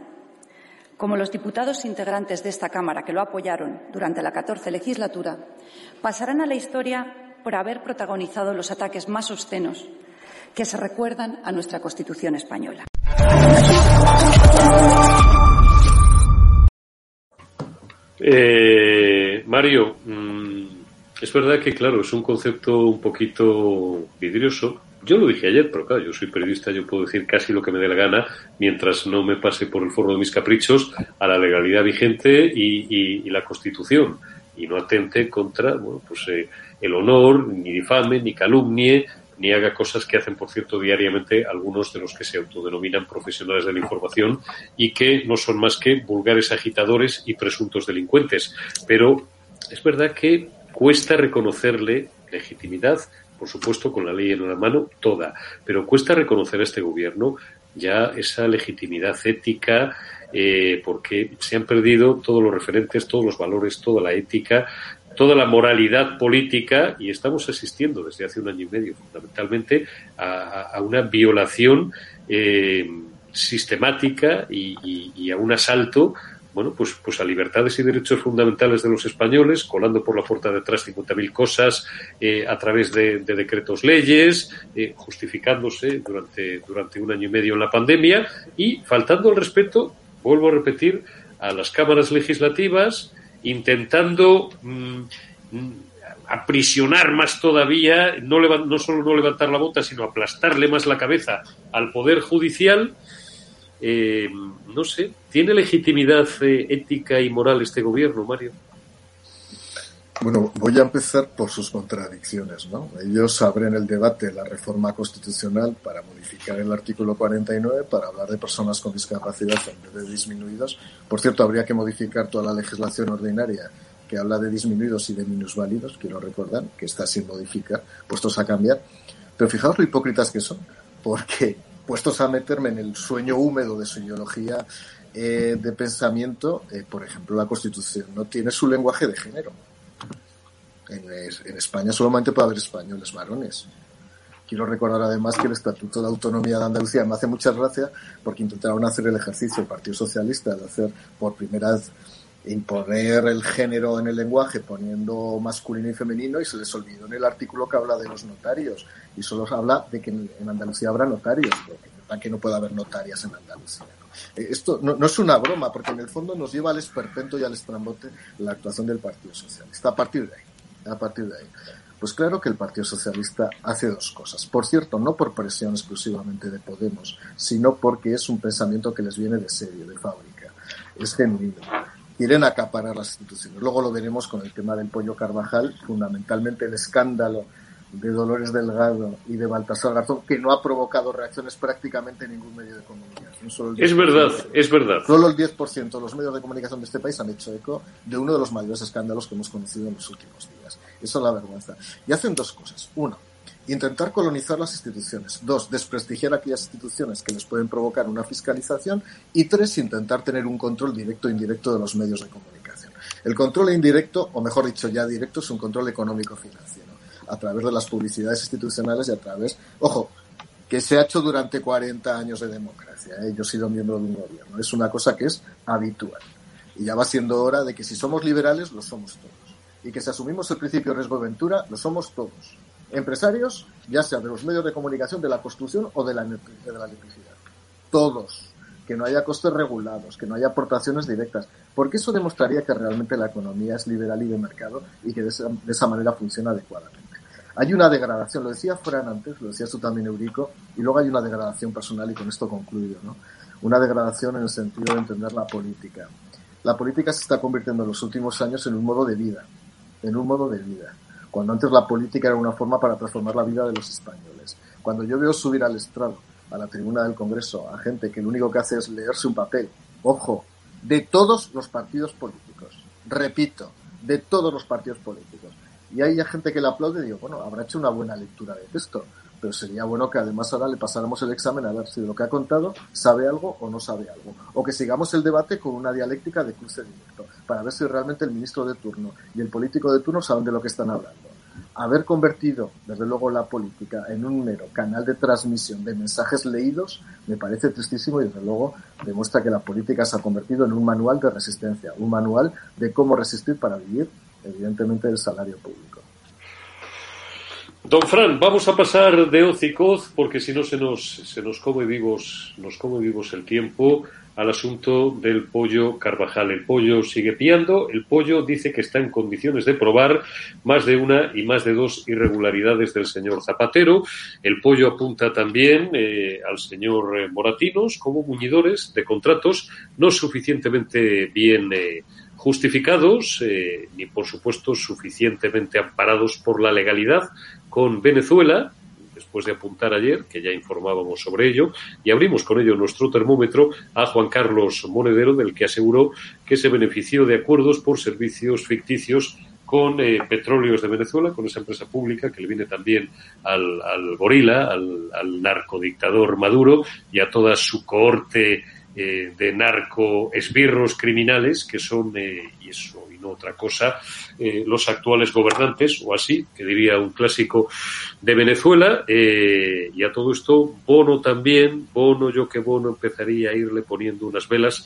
como los diputados integrantes de esta Cámara que lo apoyaron durante la 14 legislatura, pasarán a la historia por haber protagonizado los ataques más obscenos que se recuerdan a nuestra Constitución española. Eh, Mario, mm, Es verdad que, claro, es un concepto un poquito vidrioso. Yo lo dije ayer, pero claro, yo soy periodista, yo puedo decir casi lo que me dé la gana, mientras no me pase por el forro de mis caprichos a la legalidad vigente y, la Constitución, y no atente contra bueno, pues, eh, el honor, ni difame, ni calumnie, ni haga cosas que hacen, por cierto, diariamente algunos de los que se autodenominan profesionales de la información y que no son más que vulgares agitadores y presuntos delincuentes. Pero es verdad que cuesta reconocerle legitimidad, por supuesto, con la ley en la mano, toda, pero cuesta reconocer a este gobierno ya esa legitimidad ética, eh, porque se han perdido todos los referentes, todos los valores, toda la ética toda la moralidad política y estamos asistiendo desde hace un año y medio fundamentalmente a, una violación eh, sistemática y, a un asalto bueno, pues, pues a libertades y derechos fundamentales de los españoles, colando por la puerta de atrás 50.000 cosas eh, a través de, decretos leyes, eh, justificándose durante, durante un año y medio en la pandemia y faltando el respeto, vuelvo a repetir, a las cámaras legislativas, intentando mm, mm, aprisionar más todavía, no, no solo no levantar la bota, sino aplastarle más la cabeza al Poder Judicial. Eh, no sé, ¿tiene legitimidad eh, ética y moral este gobierno, Mario? Bueno, voy a empezar por sus contradicciones, ¿no? Ellos abren el debate de la reforma constitucional para modificar el artículo 49 para hablar de personas con discapacidad en vez de disminuidos. Por cierto, habría que modificar toda la legislación ordinaria que habla de disminuidos y de minusválidos, quiero recordar, que está sin modificar, puestos a cambiar. Pero fijaos lo hipócritas que son, porque puestos a meterme en el sueño húmedo de su ideología eh, de pensamiento, eh, por ejemplo, la Constitución no tiene su lenguaje de género en, España solamente puede haber españoles varones. Quiero recordar además que el Estatuto de Autonomía de Andalucía me hace mucha gracia porque intentaron hacer el ejercicio el Partido Socialista de hacer por primera vez imponer el género en el lenguaje poniendo masculino y femenino y se les olvidó en el artículo que habla de los notarios y solo habla de que en Andalucía habrá notarios, para que no pueda haber notarias en Andalucía. Eh, esto no, no, es una broma porque en el fondo nos lleva al esperpento y al estrambote la actuación del Partido Socialista. A partir de ahí, a partir de ahí? Pues claro que el Partido Socialista hace dos cosas. Por cierto, no por presión exclusivamente de Podemos, sino porque es un pensamiento que les viene de serie, de fábrica. Es genuino. Quieren acaparar las instituciones. Luego lo veremos con el tema del pollo Carvajal, fundamentalmente el escándalo de Dolores Delgado y de Baltasar Garzón, que no ha provocado reacciones prácticamente en ningún medio de comunicación. Es verdad, es verdad. Solo el 10% de los medios de comunicación de este país han hecho eco de uno de los mayores escándalos que hemos conocido en los últimos días. Eso es la vergüenza. Y hacen dos cosas. Uno, intentar colonizar las instituciones. Dos, desprestigiar aquellas instituciones que les pueden provocar una fiscalización. Y tres, intentar tener un control directo e indirecto de los medios de comunicación. El control indirecto, o mejor dicho, ya directo, es un control económico-financiero a través de las publicidades institucionales y a través, ojo, que se ha hecho durante 40 años de democracia. ¿eh? Yo he sido miembro de un gobierno. Es una cosa que es habitual. Y ya va siendo hora de que si somos liberales, lo somos todos. Y que si asumimos el principio de riesgo-ventura, lo somos todos. Empresarios, ya sea de los medios de comunicación, de la construcción o de la, de la electricidad. Todos. Que no haya costes regulados, que no haya aportaciones directas. Porque eso demostraría que realmente la economía es liberal y de mercado y que de esa manera funciona adecuadamente. Hay una degradación, lo decía Fran antes, lo decía tú también, Eurico, y luego hay una degradación personal y con esto concluyo, ¿no? Una degradación en el sentido de entender la política. La política se está convirtiendo en los últimos años en un modo de vida, en un modo de vida. Cuando antes la política era una forma para transformar la vida de los españoles. Cuando yo veo subir al estrado, a la tribuna del Congreso, a gente que lo único que hace es leerse un papel, ojo, de todos los partidos políticos, repito, de todos los partidos políticos, y hay gente que le aplaude y digo, bueno, habrá hecho una buena lectura de texto, pero sería bueno que además ahora le pasáramos el examen a ver si lo que ha contado sabe algo o no sabe algo. O que sigamos el debate con una dialéctica de cruce directo, para ver si realmente el ministro de turno y el político de turno saben de lo que están hablando. Haber convertido, desde luego, la política en un mero canal de transmisión de mensajes leídos me parece tristísimo y, desde luego, demuestra que la política se ha convertido en un manual de resistencia, un manual de cómo resistir para vivir evidentemente el salario público. Don Fran, vamos a pasar de hoz y coz porque si no se nos, se nos come vivos, nos come vivos el tiempo al asunto del pollo Carvajal. El pollo sigue piando, el pollo dice que está en condiciones de probar más de una y más de dos irregularidades del señor Zapatero. El pollo apunta también eh, al señor eh, Moratinos como muñidores de contratos no suficientemente bien eh, justificados ni, por supuesto, suficientemente amparados por la legalidad con Venezuela después de apuntar ayer, que ya informábamos sobre ello, y abrimos con ello nuestro termómetro a Juan Carlos Monedero, del que aseguró que se benefició de acuerdos por servicios ficticios con eh, Petróleos de Venezuela, con esa empresa pública que le viene también al, al gorila, al, al narcodictador Maduro y a toda su cohorte eh, de narco esbirros criminales que son, eh, y eso y no otra cosa, eh, los actuales gobernantes, o así, que diría un clásico de Venezuela, eh, y a todo esto Bono también, Bono, yo que Bono empezaría a irle poniendo unas velas,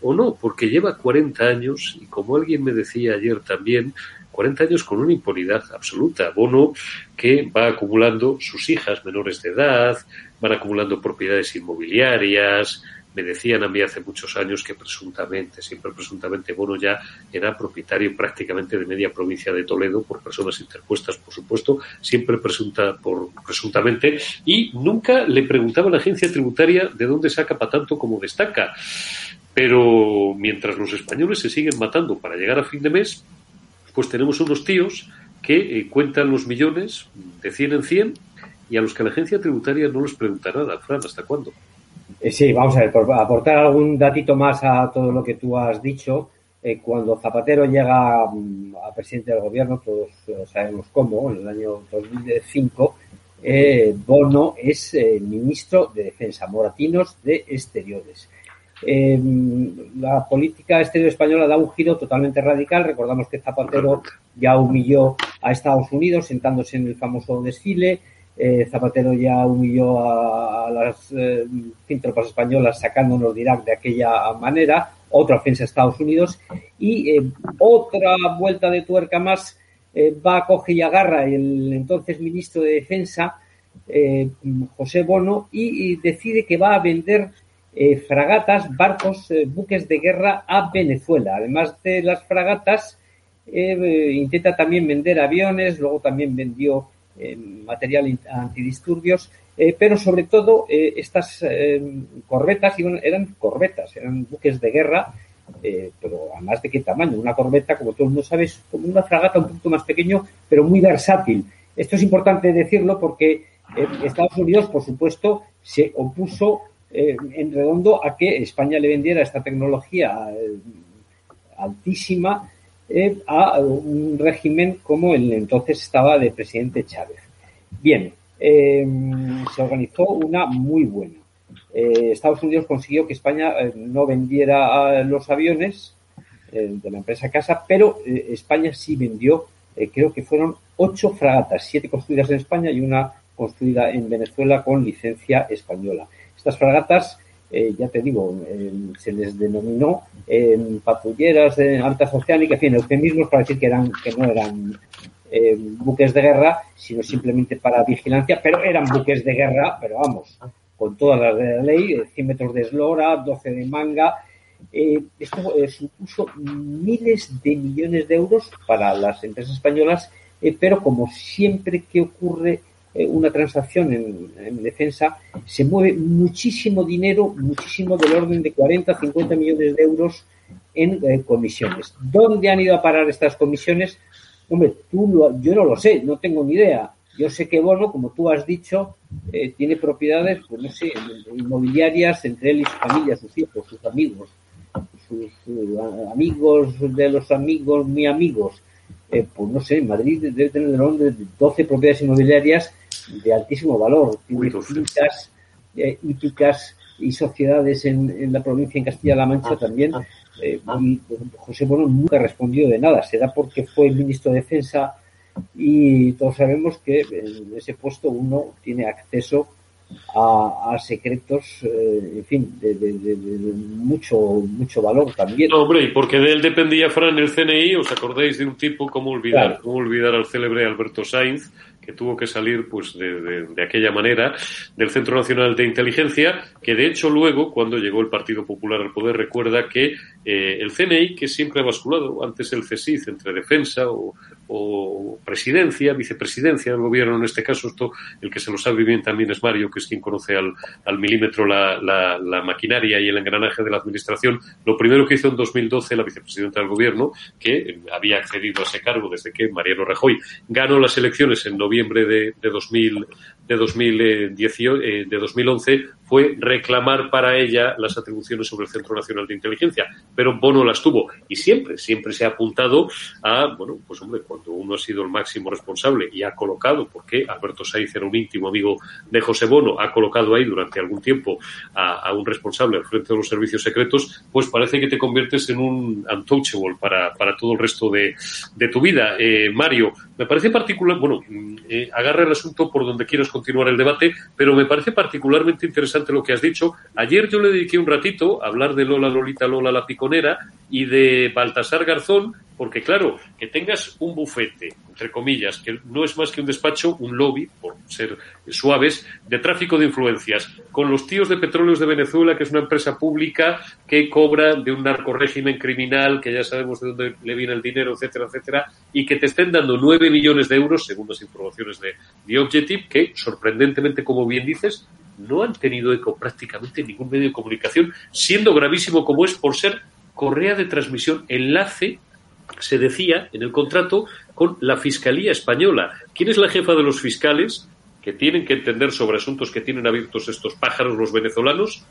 o no, porque lleva 40 años, y como alguien me decía ayer también, 40 años con una impunidad absoluta. Bono que va acumulando sus hijas menores de edad, van acumulando propiedades inmobiliarias, me decían a mí hace muchos años que presuntamente, siempre presuntamente, Bono ya era propietario prácticamente de media provincia de Toledo por personas interpuestas, por supuesto, siempre presunta por presuntamente, y nunca le preguntaba a la agencia tributaria de dónde saca para tanto como destaca. Pero mientras los españoles se siguen matando para llegar a fin de mes, pues tenemos unos tíos que eh, cuentan los millones de 100 en 100 y a los que la agencia tributaria no les pregunta nada. Fran, ¿hasta cuándo? Eh, sí, vamos a ver, por aportar algún datito más a todo lo que tú has dicho. Eh, cuando Zapatero llega mm, a presidente del gobierno, todos eh, sabemos cómo, en el año 2005, eh, Bono es ministro de Defensa, Moratinos de Exteriores. Eh, la política exterior española da un giro totalmente radical. Recordamos que Zapatero ya humilló a Estados Unidos sentándose en el famoso desfile. Eh, Zapatero ya humilló a, las eh, tropas españolas sacándonos de Irak de aquella manera, otra ofensa a Estados Unidos y eh, otra vuelta de tuerca más eh, va, coge y agarra el entonces ministro de Defensa, José Bono, y, decide que va a vender fragatas, barcos, buques de guerra a Venezuela. Además de las fragatas, intenta también vender aviones, luego también vendió material antidisturbios, eh, pero sobre todo eh, estas corbetas eran corbetas, eran buques de guerra, pero además de qué tamaño. Una corbeta, como todo el mundo sabe, es como una fragata un poquito más pequeño, pero muy versátil. Esto es importante decirlo porque Estados Unidos, por supuesto, se opuso en redondo a que España le vendiera esta tecnología altísima eh, a un régimen como el entonces estaba de presidente Chávez. Bien, eh, se organizó una muy buena. Eh, Estados Unidos consiguió que España eh, no vendiera los aviones de la empresa Casa, pero España sí vendió, creo que fueron ocho fragatas, siete construidas en España y una construida en Venezuela con licencia española. Estas fragatas eh, ya te digo, eh, se les denominó eh, patrulleras altas oceánicas, en fin, eufemismos para decir que, eran, que no eran eh, buques de guerra, sino simplemente para vigilancia, pero eran buques de guerra, pero vamos, con todas las de la ley, 100 metros de eslora, 12 de manga. esto supuso miles de millones de euros para las empresas españolas, pero como siempre que ocurre eh, una transacción en, en, defensa, se mueve muchísimo dinero, muchísimo del orden de 40, 50 millones de euros en eh, comisiones. ¿Dónde han ido a parar estas comisiones? Hombre, tú lo, yo no lo sé, no tengo ni idea. Yo sé que Bono, como tú has dicho, eh, tiene propiedades, pues no sé, inmobiliarias entre él y su familia, sus hijos, sus amigos, sus, sus amigos de los amigos, muy amigos. Eh, pues no sé, Madrid debe tener orden de 12 propiedades inmobiliarias de altísimo valor. Tiene fincas eh, hípicas y sociedades en, en, la provincia en Castilla-La Mancha ah, también. Ah, eh, ah. y José Bono nunca respondió de nada. Será porque fue ministro de Defensa y todos sabemos que en ese puesto uno tiene acceso a, a secretos, eh, en fin, de, de, de, de, mucho mucho valor también. No, hombre, y porque de él dependía Fran el CNI, ¿os acordáis de un tipo, cómo olvidar, claro. cómo olvidar al célebre Alberto Sainz, que tuvo que salir pues de, de, de, aquella manera del Centro Nacional de Inteligencia, que de hecho luego, cuando llegó el Partido Popular al poder, recuerda que eh, el CNI, que siempre ha basculado, antes el CSIC, entre defensa o, o, presidencia, vicepresidencia del gobierno, en este caso, esto el que se lo sabe bien también es Mario, que es quien conoce al, al milímetro la, la, la, maquinaria y el engranaje de la administración. Lo primero que hizo en 2012 la vicepresidenta del gobierno, que había accedido a ese cargo desde que Mariano Rajoy ganó las elecciones en noviembre de, de 2000, de, 2018, eh, de 2011 fue reclamar para ella las atribuciones sobre el Centro Nacional de Inteligencia, pero Bono las tuvo y siempre, siempre se ha apuntado a, bueno, pues hombre, cuando uno ha sido el máximo responsable y ha colocado, porque Alberto Saiz era un íntimo amigo de José Bono, ha colocado ahí durante algún tiempo a, un responsable al frente de los servicios secretos, pues parece que te conviertes en un untouchable para, para todo el resto de, de tu vida. Eh, Mario, me parece particular, bueno, eh, agarra el asunto por donde quieras continuar el debate, pero me parece particularmente interesante lo que has dicho. Ayer yo le dediqué un ratito a hablar de Lola Lolita Lola la piconera y de Baltasar Garzón, porque claro, que tengas un bufete, entre comillas, que no es más que un despacho, un lobby, por ser suaves, de tráfico de influencias, con los tíos de petróleos de Venezuela, que es una empresa pública que cobra de un narcorégimen criminal, que ya sabemos de dónde le viene el dinero, etcétera, etcétera, y que te estén dando nueve millones de euros, según las informaciones de The Objective, que sorprendentemente, como bien dices, no han tenido eco prácticamente en ningún medio de comunicación, siendo gravísimo como es por ser correa de transmisión, enlace se decía en el contrato con la Fiscalía Española. ¿Quién es la jefa de los fiscales que tienen que entender sobre asuntos que tienen abiertos estos pájaros los venezolanos?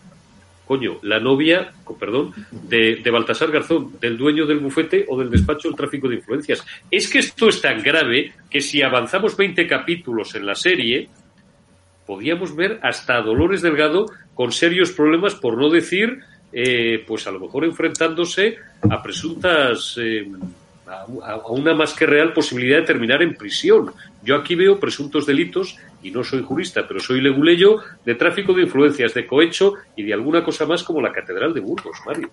Coño, la novia, perdón, de, de, Baltasar Garzón, del dueño del bufete o del despacho del tráfico de influencias. Es que esto es tan grave que si avanzamos 20 capítulos en la serie, podíamos ver hasta a Dolores Delgado con serios problemas, por no decir eh, pues a lo mejor enfrentándose a presuntas, eh, a, a, una más que real posibilidad de terminar en prisión. Yo aquí veo presuntos delitos, y no soy jurista, pero soy leguleyo, de tráfico de influencias, de cohecho y de alguna cosa más como la Catedral de Burgos, Mario.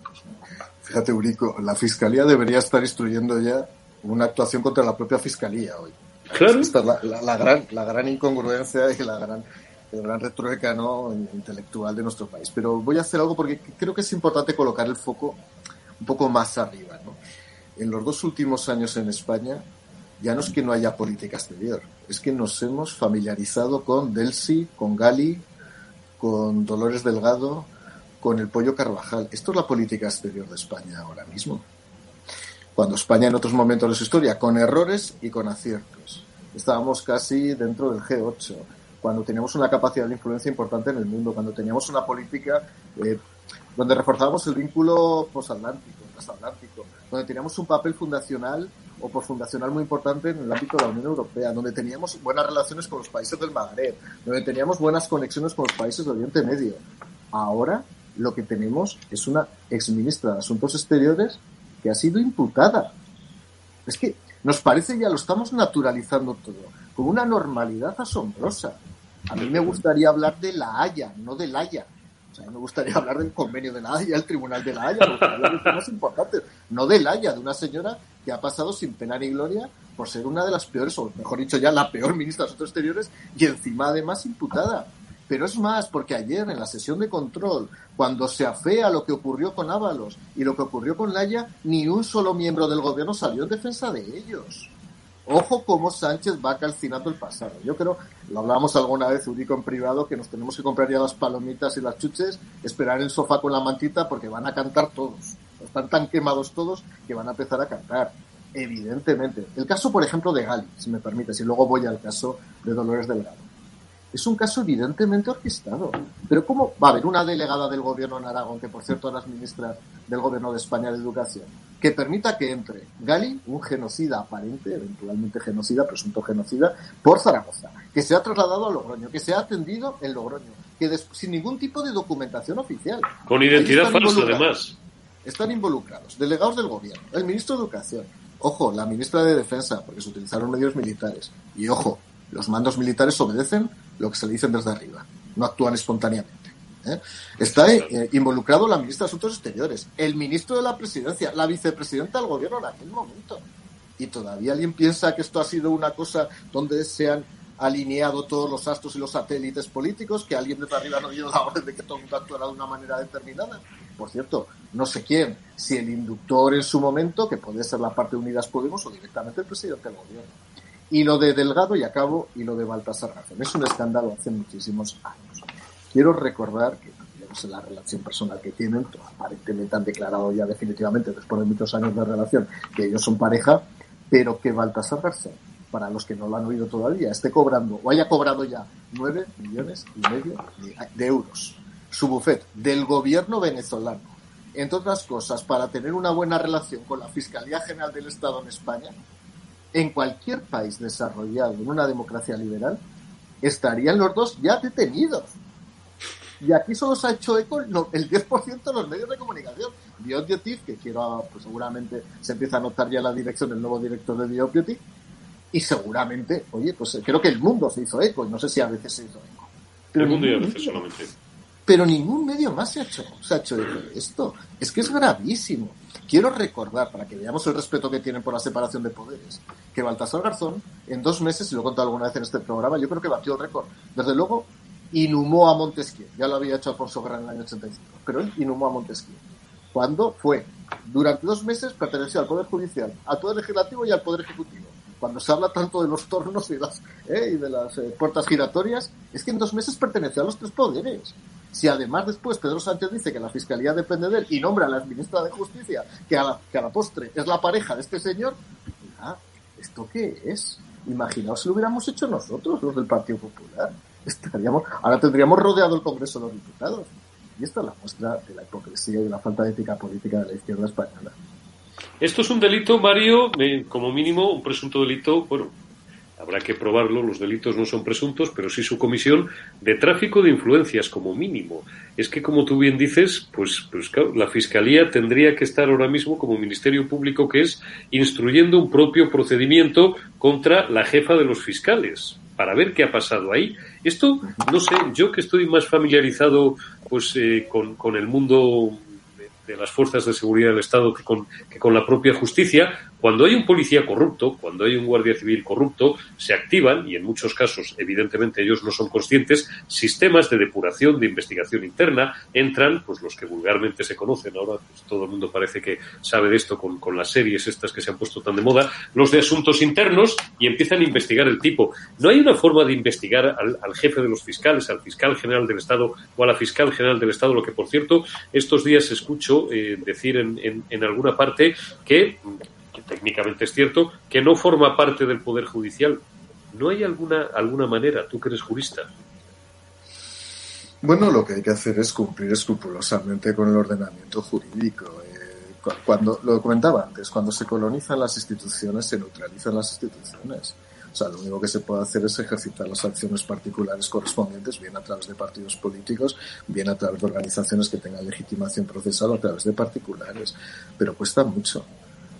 Fíjate, Urico, la Fiscalía debería estar instruyendo ya una actuación contra la propia Fiscalía hoy. Claro. Esta es la, la, la, gran, la gran incongruencia y la gran el gran retrueca ¿no? intelectual de nuestro país. Pero voy a hacer algo porque creo que es importante colocar el foco un poco más arriba. ¿no? En los dos últimos años en España ya no es que no haya política exterior, es que nos hemos familiarizado con Delsi, con Gali, con Dolores Delgado, con el Pollo Carvajal. Esto es la política exterior de España ahora mismo. Cuando España en otros momentos de su historia, con errores y con aciertos. Estábamos casi dentro del G8 cuando teníamos una capacidad de influencia importante en el mundo, cuando teníamos una política eh, donde reforzábamos el vínculo posatlántico, transatlántico, donde teníamos un papel fundacional o posfundacional muy importante en el ámbito de la Unión Europea, donde teníamos buenas relaciones con los países del Magreb, donde teníamos buenas conexiones con los países del Oriente Medio. Ahora lo que tenemos es una exministra de Asuntos Exteriores que ha sido imputada. Es que nos parece ya lo estamos naturalizando todo, con una normalidad asombrosa. A mí me gustaría hablar de la Haya, no de la Haya. O sea, me gustaría hablar del convenio de la Haya, el tribunal de la Haya, los temas importantes. No de la Haya, de una señora que ha pasado sin pena ni gloria por ser una de las peores, o mejor dicho ya, la peor ministra de Asuntos Exteriores y encima además imputada. Pero es más, porque ayer en la sesión de control, cuando se afea lo que ocurrió con Ábalos y lo que ocurrió con Laya, ni un solo miembro del gobierno salió en defensa de ellos. Ojo cómo Sánchez va calcinando el pasado. Yo creo, lo hablábamos alguna vez, Urico, en privado, que nos tenemos que comprar ya las palomitas y las chuches, esperar en el sofá con la mantita porque van a cantar todos. Están tan quemados todos que van a empezar a cantar. Evidentemente. El caso, por ejemplo, de Gali, si me permites, y luego voy al caso de Dolores Delgado. Es un caso evidentemente orquestado. Pero ¿cómo va a haber una delegada del gobierno en Aragón, que por cierto ahora es ministra del gobierno de España de Educación, que permita que entre Gali, un genocida aparente, eventualmente genocida, presunto genocida, por Zaragoza, que se ha trasladado a Logroño, que se ha atendido en Logroño, que sin ningún tipo de documentación oficial. Con identidad falsa, además. Están involucrados delegados del gobierno, el ministro de Educación, ojo, la ministra de Defensa, porque se utilizaron medios militares, y ojo, los mandos militares obedecen lo que se le dicen desde arriba, no actúan espontáneamente. ¿eh? Está eh, involucrado la ministra de Asuntos Exteriores, el ministro de la Presidencia, la vicepresidenta del gobierno en aquel momento. Y todavía alguien piensa que esto ha sido una cosa donde se han alineado todos los astros y los satélites políticos, que alguien desde arriba no dio la orden de que todo el mundo actuara de una manera determinada. Por cierto, no sé quién, si el inductor en su momento, que puede ser la parte de Unidas Podemos o directamente el presidente del gobierno. Y lo de Delgado, y acabo, y lo de Baltasar Garzón. Es un escándalo hace muchísimos años. Quiero recordar que no sé la relación personal que tienen, aparentemente han declarado ya definitivamente, después de muchos años de relación, que ellos son pareja, pero que Baltasar Garzón para los que no lo han oído todavía, esté cobrando o haya cobrado ya 9 millones y medio de euros. Su bufet del gobierno venezolano, entre otras cosas, para tener una buena relación con la Fiscalía General del Estado en España, en cualquier país desarrollado en una democracia liberal, estarían los dos ya detenidos. Y aquí solo se ha hecho eco el 10% de los medios de comunicación. Biobiotic, que quiero, pues seguramente se empieza a notar ya la dirección del nuevo director de Biobiotic, y seguramente, oye, pues creo que el mundo se hizo eco, y no sé si a veces se hizo eco. El mundo y a veces solamente. Pero ningún medio más se ha hecho, se ha hecho esto. Es que es gravísimo. Quiero recordar, para que veamos el respeto que tienen por la separación de poderes, que Baltasar Garzón, en dos meses, y lo he contado alguna vez en este programa, yo creo que batió el récord. Desde luego, inhumó a Montesquieu. Ya lo había hecho Alfonso Guerra en el año 85. Pero él inhumó a Montesquieu. ¿Cuándo? Fue. Durante dos meses perteneció al Poder Judicial, al Poder Legislativo y al Poder Ejecutivo cuando se habla tanto de los tornos y, las, ¿eh? y de las eh, puertas giratorias, es que en dos meses perteneció a los tres poderes. Si además después Pedro Sánchez dice que la Fiscalía depende de él y nombra a la ministra de Justicia, que a la, que a la postre es la pareja de este señor, ¿esto qué es? Imaginaos si lo hubiéramos hecho nosotros, los del Partido Popular. Estaríamos, ahora tendríamos rodeado el Congreso de los Diputados. Y esta es la muestra de la hipocresía y de la falta de ética política de la izquierda española. Esto es un delito, Mario, como mínimo un presunto delito, bueno, habrá que probarlo, los delitos no son presuntos, pero sí su comisión de tráfico de influencias como mínimo. Es que, como tú bien dices, pues, pues la Fiscalía tendría que estar ahora mismo como Ministerio Público que es instruyendo un propio procedimiento contra la jefa de los fiscales para ver qué ha pasado ahí. Esto, no sé, yo que estoy más familiarizado pues eh, con, con el mundo de las fuerzas de seguridad del Estado que con, que con la propia justicia, cuando hay un policía corrupto, cuando hay un guardia civil corrupto, se activan, y en muchos casos, evidentemente, ellos no son conscientes, sistemas de depuración, de investigación interna, entran, pues los que vulgarmente se conocen, ahora pues, todo el mundo parece que sabe de esto con, con las series estas que se han puesto tan de moda, los de asuntos internos, y empiezan a investigar el tipo. No hay una forma de investigar al, jefe de los fiscales, al fiscal general del Estado o a la fiscal general del Estado, lo que, por cierto, estos días escucho eh, decir en, en alguna parte que que técnicamente es cierto, que no forma parte del Poder Judicial. ¿No hay alguna, alguna manera, tú que eres jurista? Bueno, lo que hay que hacer es cumplir escrupulosamente con el ordenamiento jurídico. Eh, cuando lo comentaba antes, cuando se colonizan las instituciones, se neutralizan las instituciones. O sea, lo único que se puede hacer es ejercitar las acciones particulares correspondientes, bien a través de partidos políticos, bien a través de organizaciones que tengan legitimación procesal o a través de particulares. Pero cuesta mucho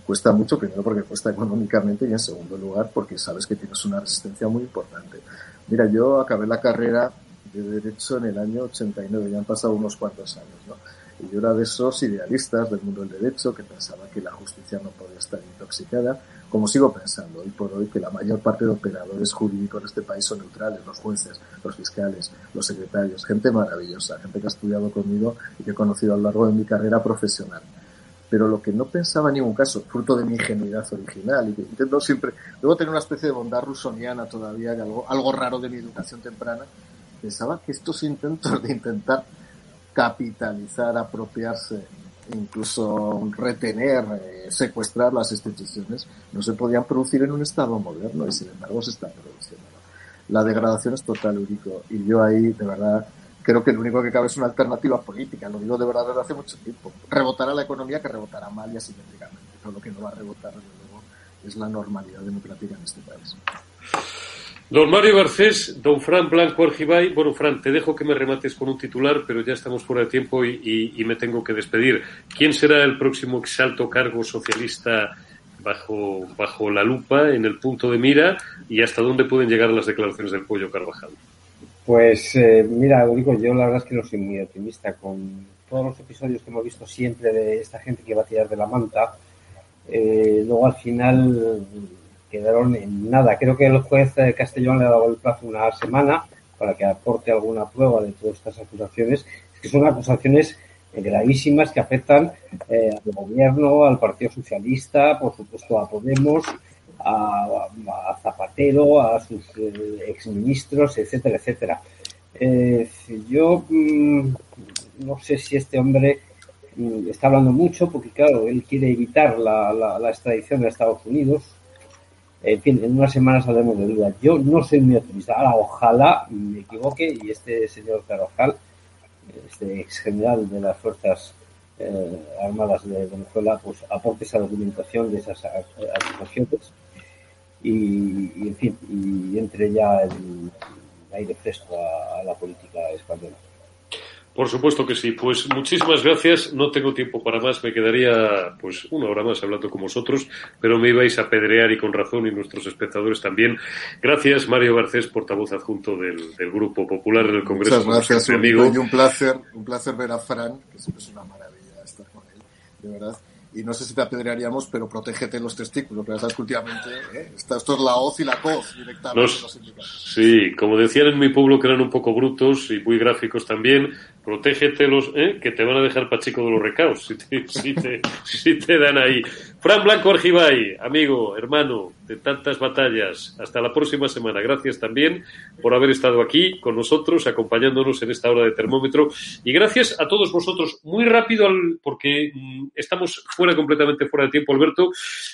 cuesta mucho, primero porque cuesta económicamente y en segundo lugar porque sabes que tienes una resistencia muy importante. Mira, yo acabé la carrera de Derecho en el año 89, ya han pasado unos cuantos años, ¿no? Y yo era de esos idealistas del mundo del derecho que pensaba que la justicia no podía estar intoxicada, como sigo pensando hoy por hoy que la mayor parte de operadores jurídicos de este país son neutrales, los jueces, los fiscales, los secretarios, gente maravillosa, gente que ha estudiado conmigo y que he conocido a lo largo de mi carrera profesional pero lo que no pensaba en ningún caso, fruto de mi ingenuidad original, y que intento siempre, luego tener una especie de bondad rusoniana todavía, algo, algo raro de mi educación temprana, pensaba que estos intentos de intentar capitalizar, apropiarse, incluso retener, eh, secuestrar las instituciones, no se podían producir en un Estado moderno y sin embargo se están produciendo. La degradación es total, Urico, y yo ahí, de verdad, creo que lo único que cabe es una alternativa política. Lo digo de verdad desde hace mucho tiempo. Rebotará la economía que rebotará mal y asimétricamente. Pero lo que no va a rebotar, desde luego, es la normalidad democrática en este país. Don Mario Garcés, don Fran Blanco Argibay. Bueno, Fran, te dejo que me remates con un titular, pero ya estamos fuera de tiempo y, me tengo que despedir. ¿Quién será el próximo exalto cargo socialista bajo, bajo la lupa, en el punto de mira, y hasta dónde pueden llegar las declaraciones del Pollo Carvajal? Pues eh, mira, digo, yo la verdad es que no soy muy optimista con todos los episodios que hemos visto siempre de esta gente que va a tirar de la manta. Eh, luego al final quedaron en nada. Creo que el juez Castellón le ha dado el plazo una semana para que aporte alguna prueba de todas estas acusaciones, que son acusaciones gravísimas que afectan eh, al gobierno, al Partido Socialista, por supuesto a Podemos, a, Zapatero, a sus eh, exministros, etcétera, etcétera. Eh, yo mm, no sé si este hombre mm, está hablando mucho, porque claro, él quiere evitar la, la, extradición a Estados Unidos. En fin, en unas semanas saldremos de duda. Yo no soy muy optimista. Ahora, ojalá me equivoque y este señor Carvajal este ex general de las Fuerzas eh, Armadas de Venezuela, pues aporte esa documentación de esas acusaciones y, en fin, y entre ya el aire fresco a la política española. Por supuesto que sí. Pues muchísimas gracias. No tengo tiempo para más. Me quedaría pues una hora más hablando con vosotros, pero me ibais a pedrear y con razón y nuestros espectadores también. Gracias, Mario Garcés, portavoz adjunto del, Grupo Popular en el Congreso. Muchas gracias, amigo. Y un placer, un placer ver a Fran, que siempre es una maravilla estar con él, de verdad y no sé si te apedrearíamos, pero protégete los testículos, pero sabes que últimamente ¿eh? esto, es la hoz y la coz directamente. sí, como decían en mi pueblo que eran un poco brutos y muy gráficos también, protégete los, ¿eh? que te van a dejar pachico de los recaos si te, si te, si te dan ahí. Fran Blanco Argibay, amigo, hermano de tantas batallas. Hasta la próxima semana. Gracias también por haber estado aquí con nosotros, acompañándonos en esta hora de termómetro. Y gracias a todos vosotros. Muy rápido, porque mm, estamos fuera completamente fuera de tiempo, Alberto.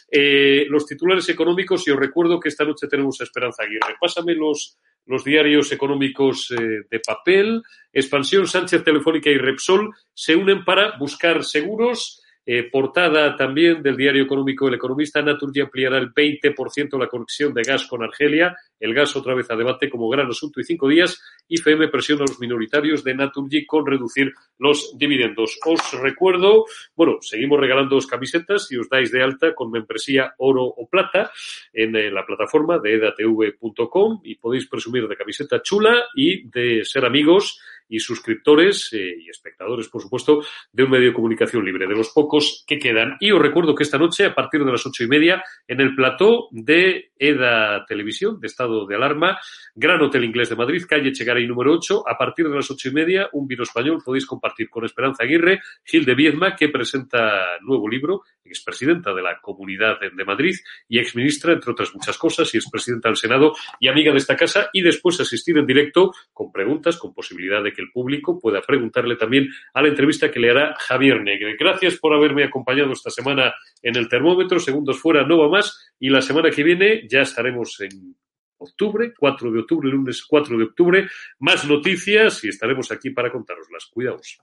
Eh, los titulares económicos, y os recuerdo que esta noche tenemos Esperanza Aguirre. Pásame los los diarios económicos eh, de papel, Expansión, Sánchez Telefónica y Repsol se unen para buscar seguros eh, portada también del diario económico El Economista, Naturgy ampliará el 20% la conexión de gas con Argelia. El gas otra vez a debate como gran asunto y cinco días. IFM presiona a los minoritarios de Naturgy con reducir los dividendos. Os recuerdo, bueno, seguimos regalando dos camisetas y os dais de alta con membresía oro o plata en eh, la plataforma de edatv.com y podéis presumir de camiseta chula y de ser amigos y suscriptores eh, y espectadores, por supuesto, de un medio de comunicación libre, de los pocos que quedan. Y os recuerdo que esta noche, a partir de las ocho y media, en el plató de EDA Televisión, de estado de alarma, Gran Hotel Inglés de Madrid, calle Chegaray número 8, a partir de las ocho y media, un vino español podéis compartir con Esperanza Aguirre, Gil de Viedma, que presenta nuevo libro, expresidenta de la Comunidad de Madrid y exministra, entre otras muchas cosas, y expresidenta del Senado y amiga de esta casa, y después asistir en directo con preguntas, con posibilidad de que el público pueda preguntarle también a la entrevista que le hará Javier Negre. Gracias por haberme acompañado esta semana en el termómetro, segundos fuera, no va más, y la semana que viene ya estaremos en octubre, 4 de octubre, lunes 4 de octubre, más noticias y estaremos aquí para contaroslas. Cuidaos.